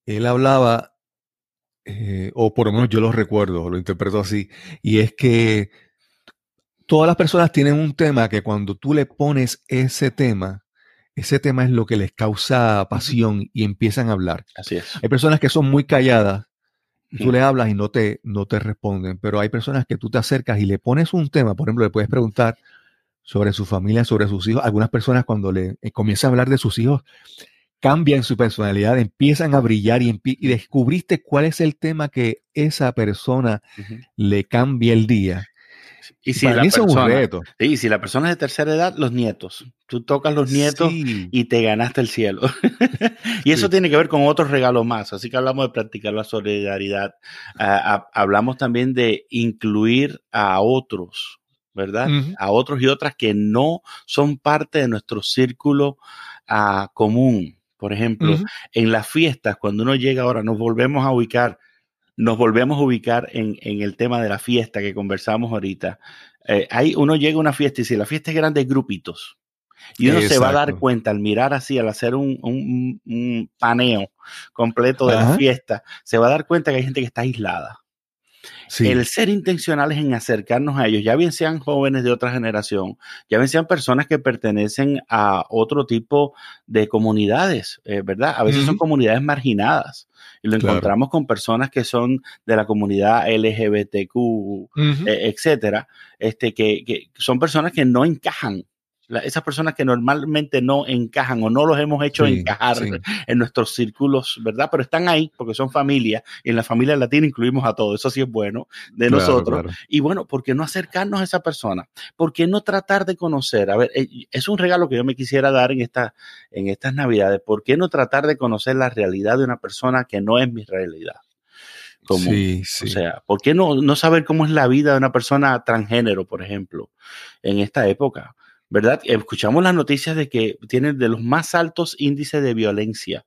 él hablaba eh, o por lo menos yo lo recuerdo, lo interpreto así, y es que todas las personas tienen un tema que cuando tú le pones ese tema, ese tema es lo que les causa pasión y empiezan a hablar. Así es. Hay personas que son muy calladas, y tú le hablas y no te, no te responden, pero hay personas que tú te acercas y le pones un tema, por ejemplo, le puedes preguntar sobre su familia, sobre sus hijos. Algunas personas cuando le eh, comienzan a hablar de sus hijos, cambian su personalidad, empiezan a brillar y, descubriste cuál es el tema que esa persona le cambia el día. Y si, la persona, y si la persona es de tercera edad, los nietos. Tú tocas los nietos y te ganaste el cielo. y eso tiene que ver con otros regalos más. Así que hablamos de practicar la solidaridad. Ah, hablamos también de incluir a otros, ¿verdad? A otros y otras que no son parte de nuestro círculo uh, común. Por ejemplo, en las fiestas, cuando uno llega ahora, nos volvemos a ubicar, nos volvemos a ubicar en, el tema de la fiesta que conversamos ahorita. Eh, ahí uno llega a una fiesta y si la fiesta es grande, hay grupitos. Y uno se va a dar cuenta al mirar así, al hacer un, paneo completo de la fiesta, se va a dar cuenta que hay gente que está aislada. El ser intencionales en acercarnos a ellos, ya bien sean jóvenes de otra generación, ya bien sean personas que pertenecen a otro tipo de comunidades, eh, ¿verdad? A veces son comunidades marginadas y lo encontramos con personas que son de la comunidad LGBTQ, e, etcétera, este, que, que son personas que no encajan esas personas que normalmente no encajan o no los hemos hecho encajar en nuestros círculos, ¿verdad? Pero están ahí porque son familia y en la familia latina incluimos a todos, eso sí es bueno de nosotros. Y bueno, ¿por qué no acercarnos a esa persona? ¿Por qué no tratar de conocer? A ver, eh, es un regalo que yo me quisiera dar en, esta, en estas navidades. ¿Por qué no tratar de conocer la realidad de una persona que no es mi realidad? Como, sí, sí. O sea, ¿por qué no, no saber cómo es la vida de una persona transgénero, por ejemplo, en esta época? ¿Verdad? Escuchamos las noticias de que tienen de los más altos índices de violencia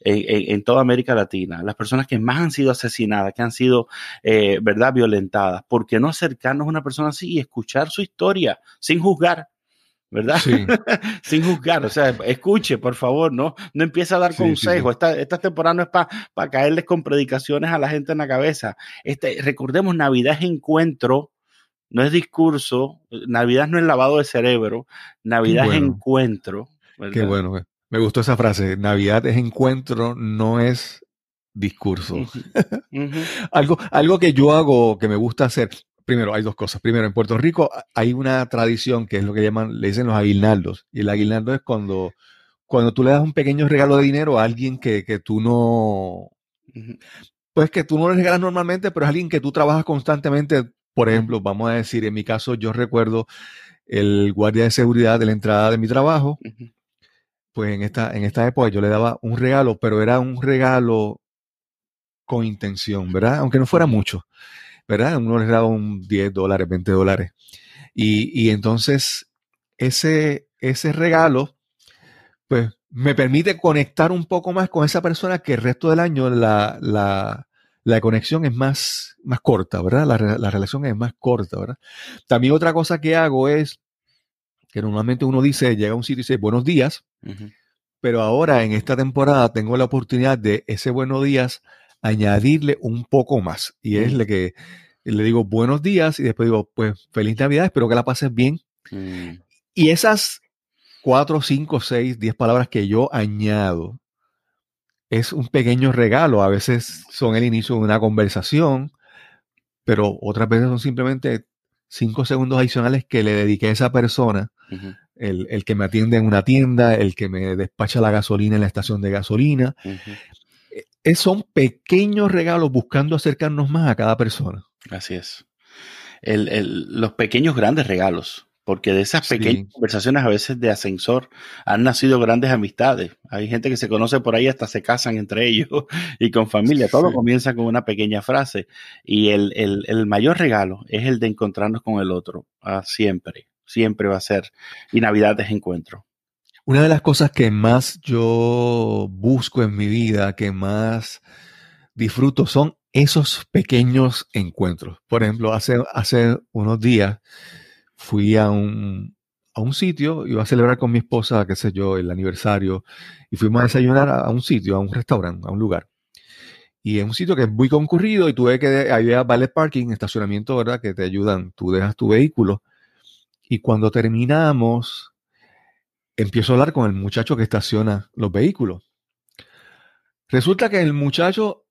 en, toda América Latina, las personas que más han sido asesinadas, que han sido, eh, ¿verdad?, violentadas. ¿Por qué no acercarnos a una persona así y escuchar su historia sin juzgar? ¿verdad? Sin juzgar, o sea, escuche, por favor, no, no empiece a dar consejos. esta, esta, temporada no es para caerles con predicaciones a la gente en la cabeza. Este, recordemos, Navidad es encuentro no es discurso, Navidad no es lavado de cerebro, Navidad es encuentro. Qué bueno, me gustó esa frase, Navidad es encuentro, no es discurso. algo, algo que yo hago, que me gusta hacer, primero hay dos cosas. Primero, en Puerto Rico hay una tradición que es lo que llaman, le dicen los aguinaldos, y el aguinaldo es cuando, cuando tú le das un pequeño regalo de dinero a alguien que, que tú no... Pues que tú no le regalas normalmente, pero es alguien que tú trabajas constantemente por ejemplo, vamos a decir, en mi caso, yo recuerdo el guardia de seguridad de la entrada de mi trabajo. Pues en esta, en esta época yo le daba un regalo, pero era un regalo con intención, ¿verdad? Aunque no fuera mucho, ¿verdad? Uno le daba un 10 dólares, 20 dólares. Y, entonces ese, ese regalo, pues me permite conectar un poco más con esa persona que el resto del año la, la, la conexión es más, más corta, ¿verdad? La, relación es más corta, ¿verdad? También otra cosa que hago es que normalmente uno dice, llega a un sitio y dice buenos días, pero ahora en esta temporada tengo la oportunidad de ese buenos días añadirle un poco más. Y es le que le digo buenos días y después digo, pues feliz Navidad, espero que la pases bien. Mm. Y esas cuatro, cinco, seis, diez palabras que yo añado es un pequeño regalo. A veces son el inicio de una conversación, pero otras veces son simplemente cinco segundos adicionales que le dediqué a esa persona, el, que me atiende en una tienda, el que me despacha la gasolina en la estación de gasolina. Eh, son pequeños regalos buscando acercarnos más a cada persona. Así es. los pequeños grandes regalos porque de esas pequeñas conversaciones a veces de ascensor han nacido grandes amistades. Hay gente que se conoce por ahí hasta se casan entre ellos y con familia. Todo comienza con una pequeña frase y el, el, mayor regalo es el de encontrarnos con el otro. Ah, siempre, siempre va a ser. Y Navidad es encuentro. Una de las cosas que más yo busco en mi vida, que más disfruto, son esos pequeños encuentros. Por ejemplo, hace, hace unos días fui a un, a un sitio, iba a celebrar con mi esposa, qué sé yo, el aniversario, y fuimos a desayunar a, un sitio, a un restaurante, a un lugar. Y es un sitio que es muy concurrido y tuve que, había valet parking, estacionamiento, ¿verdad? Que te ayudan, tú dejas tu vehículo. Y cuando terminamos, empiezo a hablar con el muchacho que estaciona los vehículos. Resulta que el muchacho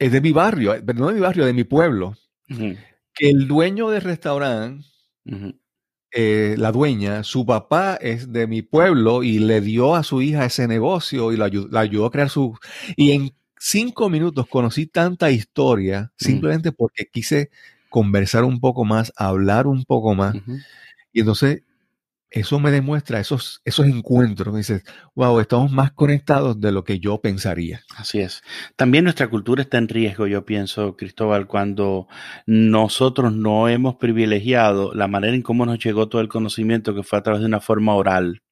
es de mi barrio, no de mi barrio, de mi pueblo. Que el dueño del restaurante eh, la dueña, su papá es de mi pueblo y le dio a su hija ese negocio y la ayudó, a crear su... Y en cinco minutos conocí tanta historia simplemente porque quise conversar un poco más, hablar un poco más. Y entonces eso me demuestra esos, esos encuentros. Me dices, wow, estamos más conectados de lo que yo pensaría. Así es. También nuestra cultura está en riesgo, yo pienso, Cristóbal, cuando nosotros no hemos privilegiado la manera en cómo nos llegó todo el conocimiento que fue a través de una forma oral.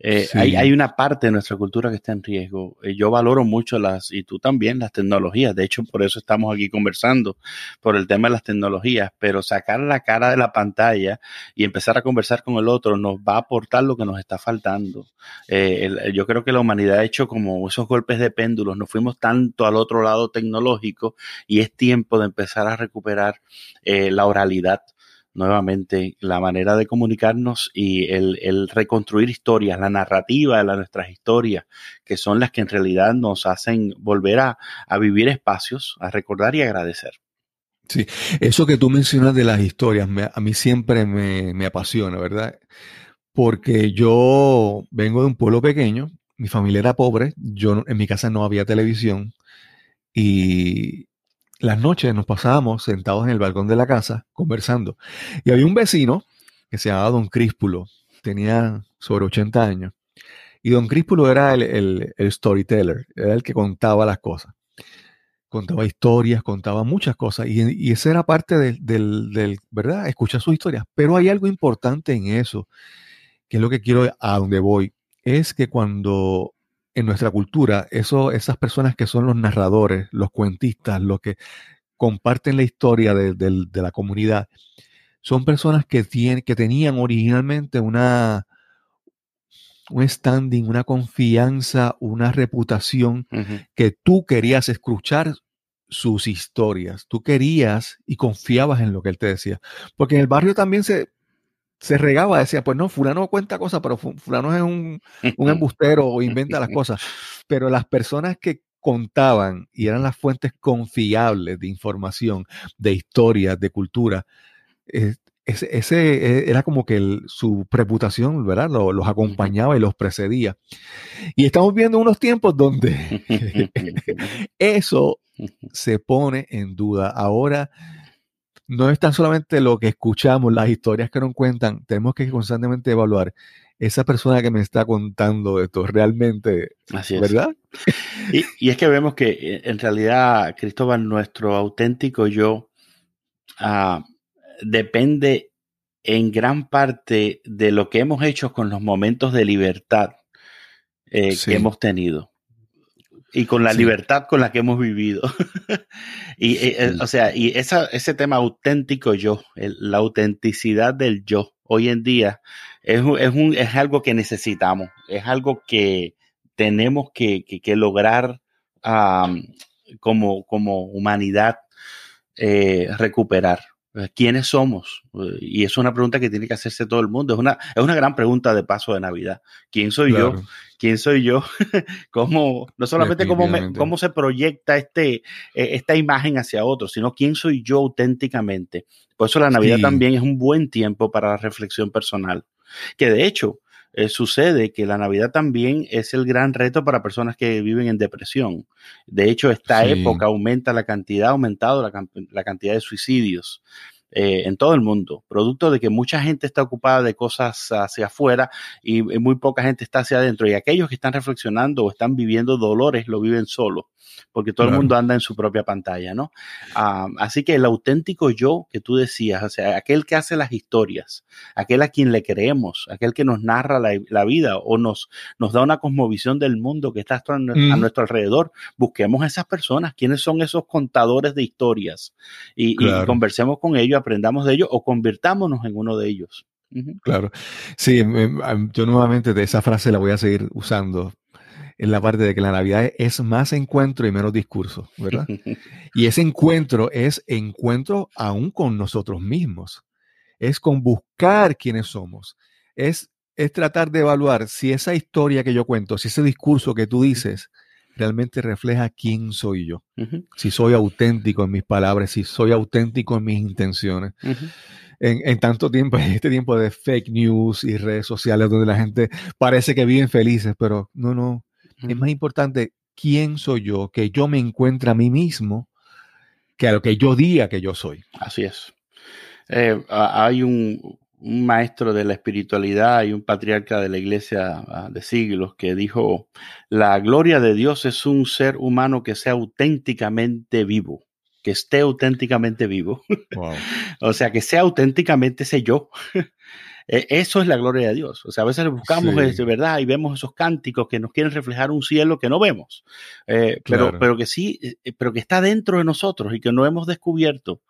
Eh, hay, una parte de nuestra cultura que está en riesgo. Eh, yo valoro mucho las, y tú también, las tecnologías. De hecho, por eso estamos aquí conversando, por el tema de las tecnologías. Pero sacar la cara de la pantalla y empezar a conversar con el otro nos va a aportar lo que nos está faltando. Eh, yo creo que la humanidad ha hecho como esos golpes de péndulos. Nos fuimos tanto al otro lado tecnológico y es tiempo de empezar a recuperar la oralidad nuevamente la manera de comunicarnos y el, reconstruir historias, la narrativa de nuestras historias, que son las que en realidad nos hacen volver a, vivir espacios, a recordar y agradecer. Sí, eso que tú mencionas de las historias, a mí siempre me, me apasiona, ¿verdad? Porque yo vengo de un pueblo pequeño, mi familia era pobre, yo en mi casa no había televisión y, las noches nos pasábamos sentados en el balcón de la casa conversando. Y había un vecino que se llamaba Don Críspulo, tenía sobre 80 años. Y Don Críspulo era el, storyteller, era el que contaba las cosas. Contaba historias, contaba muchas cosas. Y, y esa era parte del, del, ¿verdad? Escuchar sus historias. Pero hay algo importante en eso, que es lo que quiero a donde voy. Es que cuando en nuestra cultura, eso, esas personas que son los narradores, los cuentistas, los que comparten la historia de, la comunidad, son personas que, tienen, que tenían originalmente una, un standing, una confianza, una reputación que tú querías escuchar sus historias, tú querías y confiabas en lo que él te decía. Porque en el barrio también se, se regaba, decía, pues no, fulano cuenta cosas, pero fulano es un, embustero o inventa las cosas. Pero las personas que contaban y eran las fuentes confiables de información, de historias, de cultura, eh, ese, e, era como que su reputación, ¿verdad? los acompañaba y los precedía. Y estamos viendo unos tiempos donde eso se pone en duda. Ahora no es tan solamente lo que escuchamos, las historias que nos cuentan, tenemos que constantemente evaluar esa persona que me está contando esto realmente, Así es. ¿verdad? Y, es que vemos que eh, en realidad, Cristóbal, nuestro auténtico yo ah, depende en gran parte de lo que hemos hecho con los momentos de libertad eh, que hemos tenido y con la libertad con la que hemos vivido. y, eh, eh, o sea, y esa, ese tema auténtico yo, la autenticidad del yo, hoy en día es, es, un, es algo que necesitamos, es algo que tenemos que, que, lograr como, como humanidad eh, recuperar. Eh, ¿Quiénes somos? Eh, y es una pregunta que tiene que hacerse todo el mundo. Es una, es una gran pregunta de paso de Navidad. ¿Quién soy yo? ¿Quién soy yo? ¿Cómo, no solamente cómo, cómo se proyecta este, e, esta imagen hacia otros, sino quién soy yo auténticamente. Por eso la Navidad también es un buen tiempo para la reflexión personal. Que de hecho, eh, sucede que la Navidad también es el gran reto para personas que viven en depresión. De hecho, esta época aumenta la cantidad, ha aumentado la, la cantidad de suicidios. Eh, en todo el mundo, producto de que mucha gente está ocupada de cosas hacia afuera y muy poca gente está hacia adentro. Y aquellos que están reflexionando o están viviendo dolores lo viven solo porque todo el mundo anda en su propia pantalla, ¿no? Ah, así que el auténtico yo que tú decías, o sea, aquel que hace las historias, aquel a quien le creemos, aquel que nos narra la, vida o nos, nos da una cosmovisión del mundo que está a, nuestro alrededor, busquemos a esas personas, quiénes son esos contadores de historias y, conversemos con ellos, aprendamos de ellos o convirtámonos en uno de ellos. Claro. Sí, yo nuevamente de esa frase la voy a seguir usando en la parte de que la Navidad es más encuentro y menos discurso, ¿verdad? y ese encuentro es encuentro aún con nosotros mismos. Es con buscar quiénes somos. Es, es tratar de evaluar si esa historia que yo cuento, si ese discurso que tú dices, realmente refleja quién soy yo. Si soy auténtico en mis palabras, si soy auténtico en mis intenciones. En, en, tanto tiempo, en este tiempo de fake news y redes sociales donde la gente parece que viven felices, pero no, no, es más importante quién soy yo, que yo me encuentre a mí mismo, que a lo que yo diga que yo soy. Así es. Eh, hay un, maestro de la espiritualidad y un patriarca de la iglesia ah, de siglos que dijo, la gloria de Dios es un ser humano que sea auténticamente vivo que esté auténticamente vivo. o sea, que sea auténticamente ese yo. E, eso es la gloria de Dios. O sea, a veces buscamos de verdad y vemos esos cánticos que nos quieren reflejar un cielo que no vemos, eh, pero, pero que sí, eh, pero que está dentro de nosotros y que no hemos descubierto.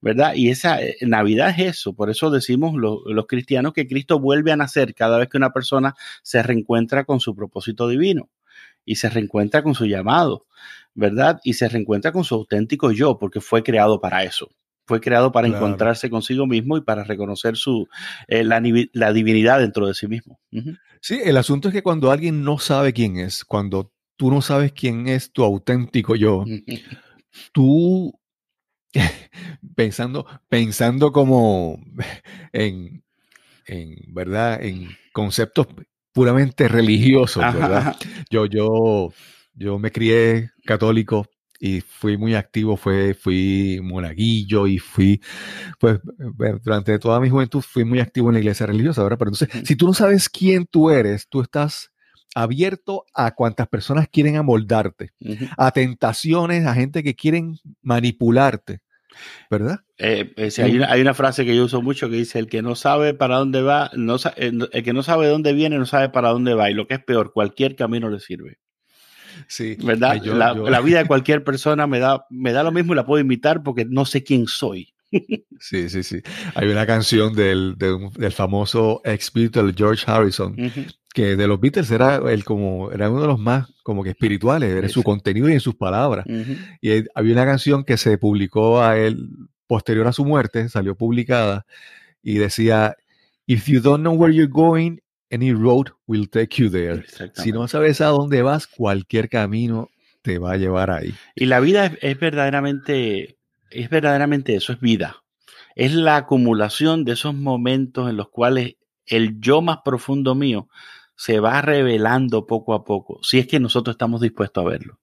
¿verdad? Y esa eh, Navidad es eso, por eso decimos los cristianos que Cristo vuelve a nacer cada vez que una persona se reencuentra con su propósito divino y se reencuentra con su llamado, ¿verdad? Y se reencuentra con su auténtico yo, porque fue creado para eso fue creado para encontrarse consigo mismo y para reconocer su, eh, la, divinidad dentro de sí mismo. Sí, el asunto es que cuando alguien no sabe quién es, cuando tú no sabes quién es tu auténtico yo, tú pensando, pensando como en, en, ¿verdad? En conceptos puramente religiosos, ¿verdad? Yo, yo, yo me crié católico y fui muy activo, fue, fui monaguillo y fui, pues durante toda mi juventud fui muy activo en la iglesia religiosa, ¿verdad? Pero entonces, si tú no sabes quién tú eres, tú estás abierto a cuantas personas quieren amoldarte, a tentaciones, a gente que quieren manipularte. ¿Verdad? Eh, eh, hay, una, hay, una, frase que yo uso mucho que dice, el que no sabe para dónde va, no, el que no sabe de dónde viene, no sabe para dónde va. Y lo que es peor, cualquier camino le sirve. Sí. ¿Verdad? la, vida de cualquier persona me da, me da lo mismo y la puedo imitar porque no sé quién soy. Sí, sí, sí. Hay una canción del, del, famoso ex Beatle George Harrison, que de los Beatles era, el como, era uno de los más como que espirituales, en su contenido y en sus palabras. Y había una canción que se publicó a él posterior a su muerte, salió publicada, y decía, If you don't know where you're going, Any road will take you there. Si no sabes a dónde vas, cualquier camino te va a llevar ahí. Y la vida es, verdaderamente, es verdaderamente eso, es vida. Es la acumulación de esos momentos en los cuales el yo más profundo mío se va revelando poco a poco, si es que nosotros estamos dispuestos a verlo.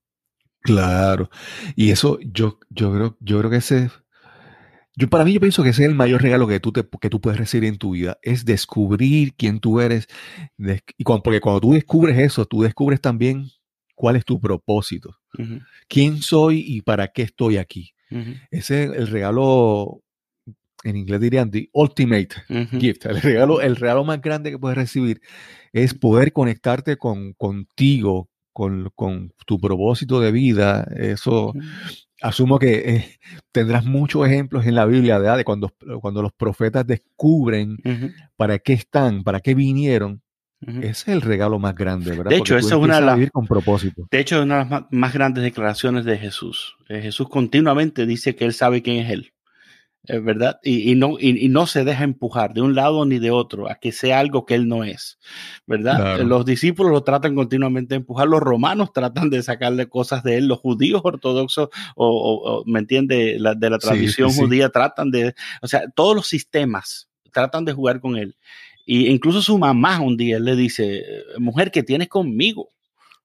Claro. Y eso yo, yo creo, yo creo que ese yo para mí yo pienso que ese es el mayor regalo que tú, te, que tú puedes recibir en tu vida, es descubrir quién tú eres. Y cuando, porque cuando tú descubres eso, tú descubres también cuál es tu propósito, quién soy y para qué estoy aquí. Ese es el regalo, en inglés dirían, the ultimate gift. El regalo, el regalo más grande que puedes recibir es poder conectarte con, contigo, con, con, tu propósito de vida. Eso, asumo que eh, tendrás muchos ejemplos en la Biblia de, cuando, cuando los profetas descubren para qué están, para qué vinieron. Ese es el regalo más grande, ¿verdad? De hecho, esa es una de las, con propósito. De hecho, es una de las más, grandes declaraciones de Jesús. Eh, Jesús continuamente dice que él sabe quién es él. ¿Verdad? Y, no, y, no se deja empujar de un lado ni de otro a que sea algo que él no es, ¿verdad? Los discípulos lo tratan continuamente de empujar, los romanos tratan de sacarle cosas de él, los judíos ortodoxos, o, ¿me entiende? La, de la tradición judía tratan de, o sea, todos los sistemas tratan de jugar con él. Y incluso su mamá un día le dice, mujer, ¿qué tienes conmigo?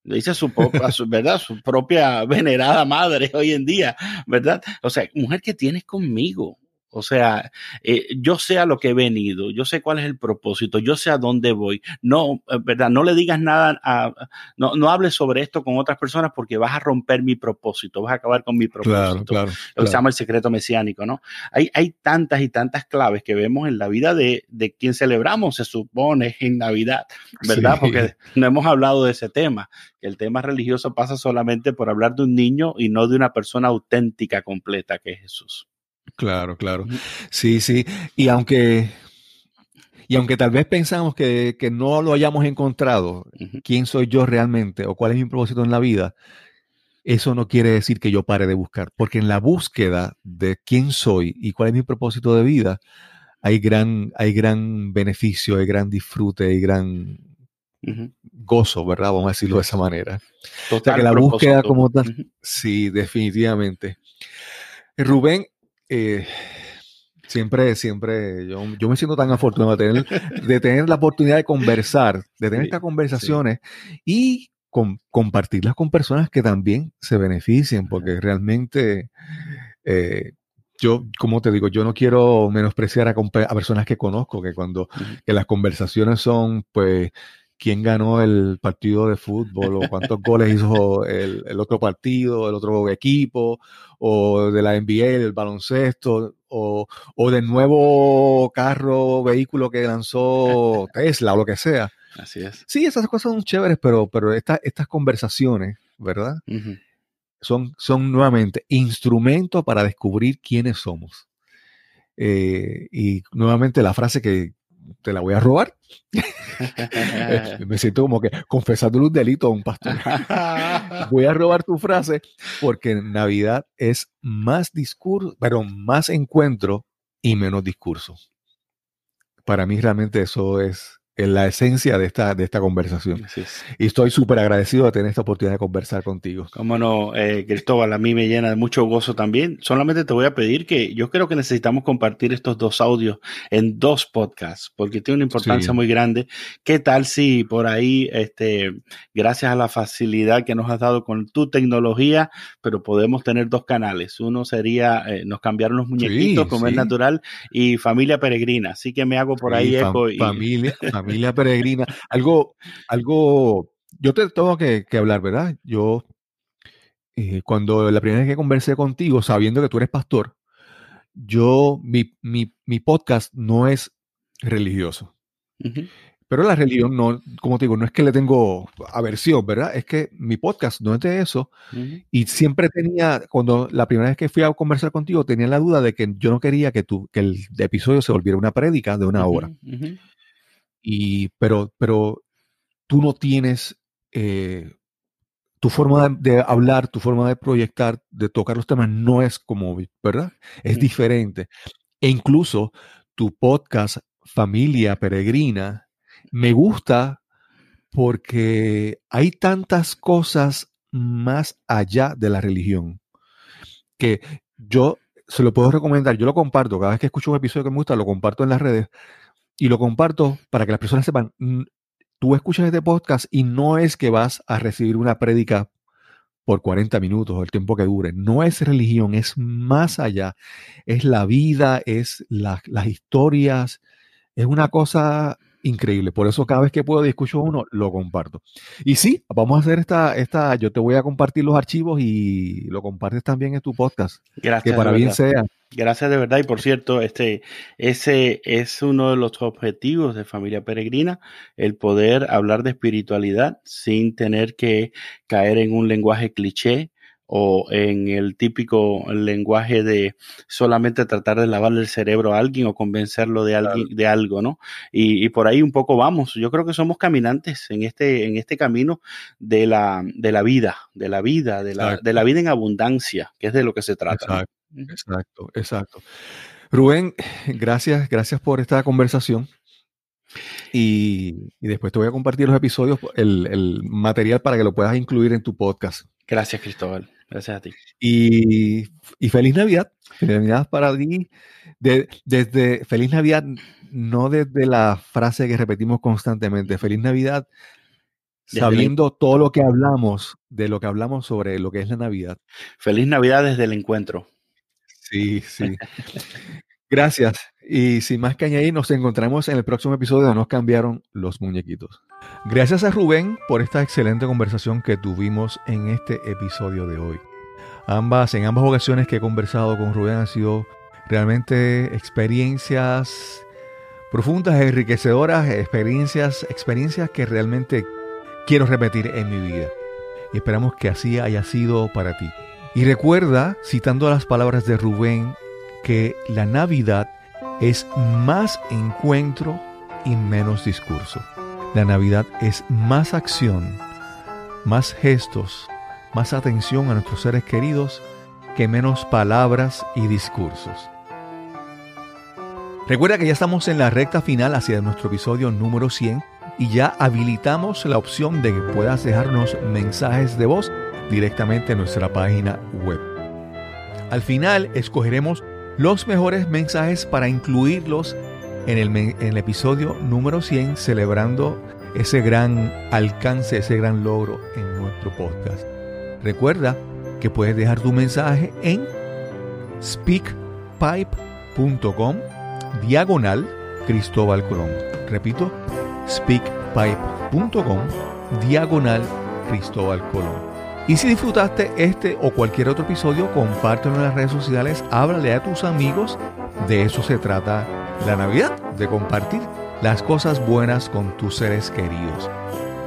Le dice a su, propia, ¿verdad? su propia venerada madre hoy en día, ¿verdad? O sea, mujer que tienes conmigo, o sea, eh, yo sé a lo que he venido, yo sé cuál es el propósito, yo sé a dónde voy. No, eh, ¿verdad? No le digas nada, a, no, no hables sobre esto con otras personas porque vas a romper mi propósito, vas a acabar con mi propósito. Claro, claro. Lo que se llama el secreto mesiánico, ¿no? Hay, hay tantas y tantas claves que vemos en la vida de, de quien celebramos, se supone, en Navidad, ¿verdad? Porque no hemos hablado de ese tema, que el tema religioso pasa solamente por hablar de un niño y no de una persona auténtica completa que es Jesús. Claro, claro. Sí, sí. Y aunque, y aunque tal vez pensamos que, no lo hayamos encontrado, quién soy yo realmente o cuál es mi propósito en la vida, eso no quiere decir que yo pare de buscar, porque en la búsqueda de quién soy y cuál es mi propósito de vida, hay gran, hay gran beneficio, hay gran disfrute, hay gran gozo, ¿verdad? Vamos a decirlo de esa manera. o sea que la búsqueda como tal, sí, definitivamente. Rubén, eh, siempre, siempre, yo, yo, me siento tan afortunado de tener, de tener la oportunidad de conversar, de tener estas conversaciones y compartirlas con personas que también se beneficien, porque realmente, eh, yo, como te digo, yo no quiero menospreciar a, a personas que conozco, que cuando que las conversaciones son, pues, quién ganó el partido de fútbol o cuántos goles hizo el, otro partido, el otro equipo, o de la NBA, el baloncesto, o, o del nuevo carro, vehículo que lanzó Tesla o lo que sea. Así es. Sí, esas cosas son chéveres, pero, pero estas conversaciones, ¿verdad? son, son nuevamente instrumentos para descubrir quiénes somos. Eh, y nuevamente la frase que, te la voy a robar. Me siento como que confesándole un delito a un pastor. voy a robar tu frase porque Navidad es más discurso, pero más encuentro y menos discurso. Para mí realmente eso es en la esencia de esta, de esta conversación. Y estoy súper agradecido de tener esta oportunidad de conversar contigo. Cómo no, eh, Cristóbal, a mí me llena de mucho gozo también. Solamente te voy a pedir que yo creo que necesitamos compartir estos dos audios en dos podcasts, porque tiene una importancia muy grande. ¿Qué tal si por ahí, este, gracias a la facilidad que nos has dado con tu tecnología, pero podemos tener dos canales? Uno sería, eh, nos cambiaron los muñequitos, como es natural, y familia peregrina. Así que me hago por ahí eco. Y, familia, familia peregrina. Algo, algo, yo te tengo que, hablar, ¿verdad? Yo, eh, cuando la primera vez que conversé contigo, sabiendo que tú eres pastor, yo, mi, mi, podcast no es religioso. Pero la religión no, como te digo, no es que le tengo aversión, ¿verdad? Es que mi podcast no es de eso. Y siempre tenía, cuando la primera vez que fui a conversar contigo, tenía la duda de que yo no quería que, tu, que el episodio se volviera una prédica de una hora. Y, pero, pero tú no tienes eh, tu forma de, hablar, tu forma de proyectar, de tocar los temas, no es como, ¿verdad? Es diferente. E incluso tu podcast Familia Peregrina me gusta porque hay tantas cosas más allá de la religión que yo se lo puedo recomendar, yo lo comparto, cada vez que escucho un episodio que me gusta, lo comparto en las redes, y lo comparto para que las personas sepan, tú escuchas este podcast y no es que vas a recibir una prédica por 40 minutos o el tiempo que dure. No es religión, es más allá. Es la vida, es las historias, es una cosa increíble. Por eso cada vez que puedo y escucho uno, lo comparto. Y sí, vamos a hacer esta, esta, yo te voy a compartir los archivos y lo compartes también en tu podcast. Gracias. Que para bien sea. Gracias de verdad. Y por cierto, este, ese es uno de los objetivos de Familia Peregrina, el poder hablar de espiritualidad sin tener que caer en un lenguaje cliché, o en el típico lenguaje de solamente tratar de lavarle el cerebro a alguien o convencerlo de, alguien, de algo, ¿no? Y, por ahí un poco vamos. Yo creo que somos caminantes en este, en este camino de la, de la vida, de la vida, de la, de la vida en abundancia, que es de lo que se trata. Exacto, exacto, exacto. Rubén, gracias, gracias por esta conversación. Y, después te voy a compartir los episodios, el, material para que lo puedas incluir en tu podcast. Gracias, Cristóbal. Gracias a ti. Y, feliz Navidad. Feliz Navidad para ti. desde Feliz Navidad, no desde la frase que repetimos constantemente. Feliz Navidad, sabiendo todo lo que hablamos, de lo que hablamos sobre lo que es la Navidad. Feliz Navidad desde el encuentro. Sí, sí. Gracias. Y sin más que añadir, nos encontramos en el próximo episodio de Nos cambiaron los muñequitos. Gracias a Rubén por esta excelente conversación que tuvimos en este episodio de hoy. Ambas, en ambas ocasiones que he conversado con Rubén han sido realmente experiencias profundas, enriquecedoras, experiencias, experiencias que realmente quiero repetir en mi vida. Y esperamos que así haya sido para ti. Y recuerda, citando las palabras de Rubén, que la Navidad es más encuentro y menos discurso. La Navidad es más acción, más gestos, más atención a nuestros seres queridos que menos palabras y discursos. Recuerda que ya estamos en la recta final hacia nuestro episodio número 100 y ya habilitamos la opción de que puedas dejarnos mensajes de voz directamente en nuestra página web. Al final escogeremos los mejores mensajes para incluirlos en el, episodio número 100 celebrando ese gran alcance, ese gran logro en nuestro podcast. Recuerda que puedes dejar tu mensaje en speakpipe.com diagonal Cristóbal Colón. Repito, speakpipe.com diagonal Cristóbal Colón. Y si disfrutaste este o cualquier otro episodio, compártelo en las redes sociales, háblale a tus amigos. De eso se trata la Navidad, de compartir las cosas buenas con tus seres queridos.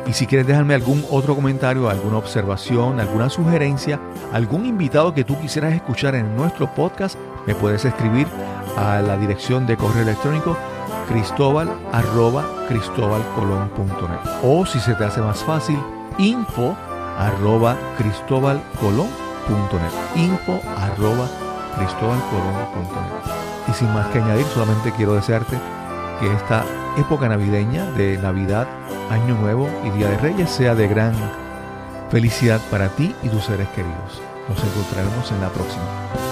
Y si quieres dejarme algún otro comentario, alguna observación, alguna sugerencia, algún invitado que tú quisieras escuchar en nuestro podcast, me puedes escribir a la dirección de correo electrónico cristóbal o si se te hace más fácil info arroba cristobalcolón.net. Info arroba cristobalcolón.net. Y sin más que añadir, solamente quiero desearte que esta época navideña de Navidad, Año Nuevo y Día de Reyes sea de gran felicidad para ti y tus seres queridos. Nos encontraremos en la próxima.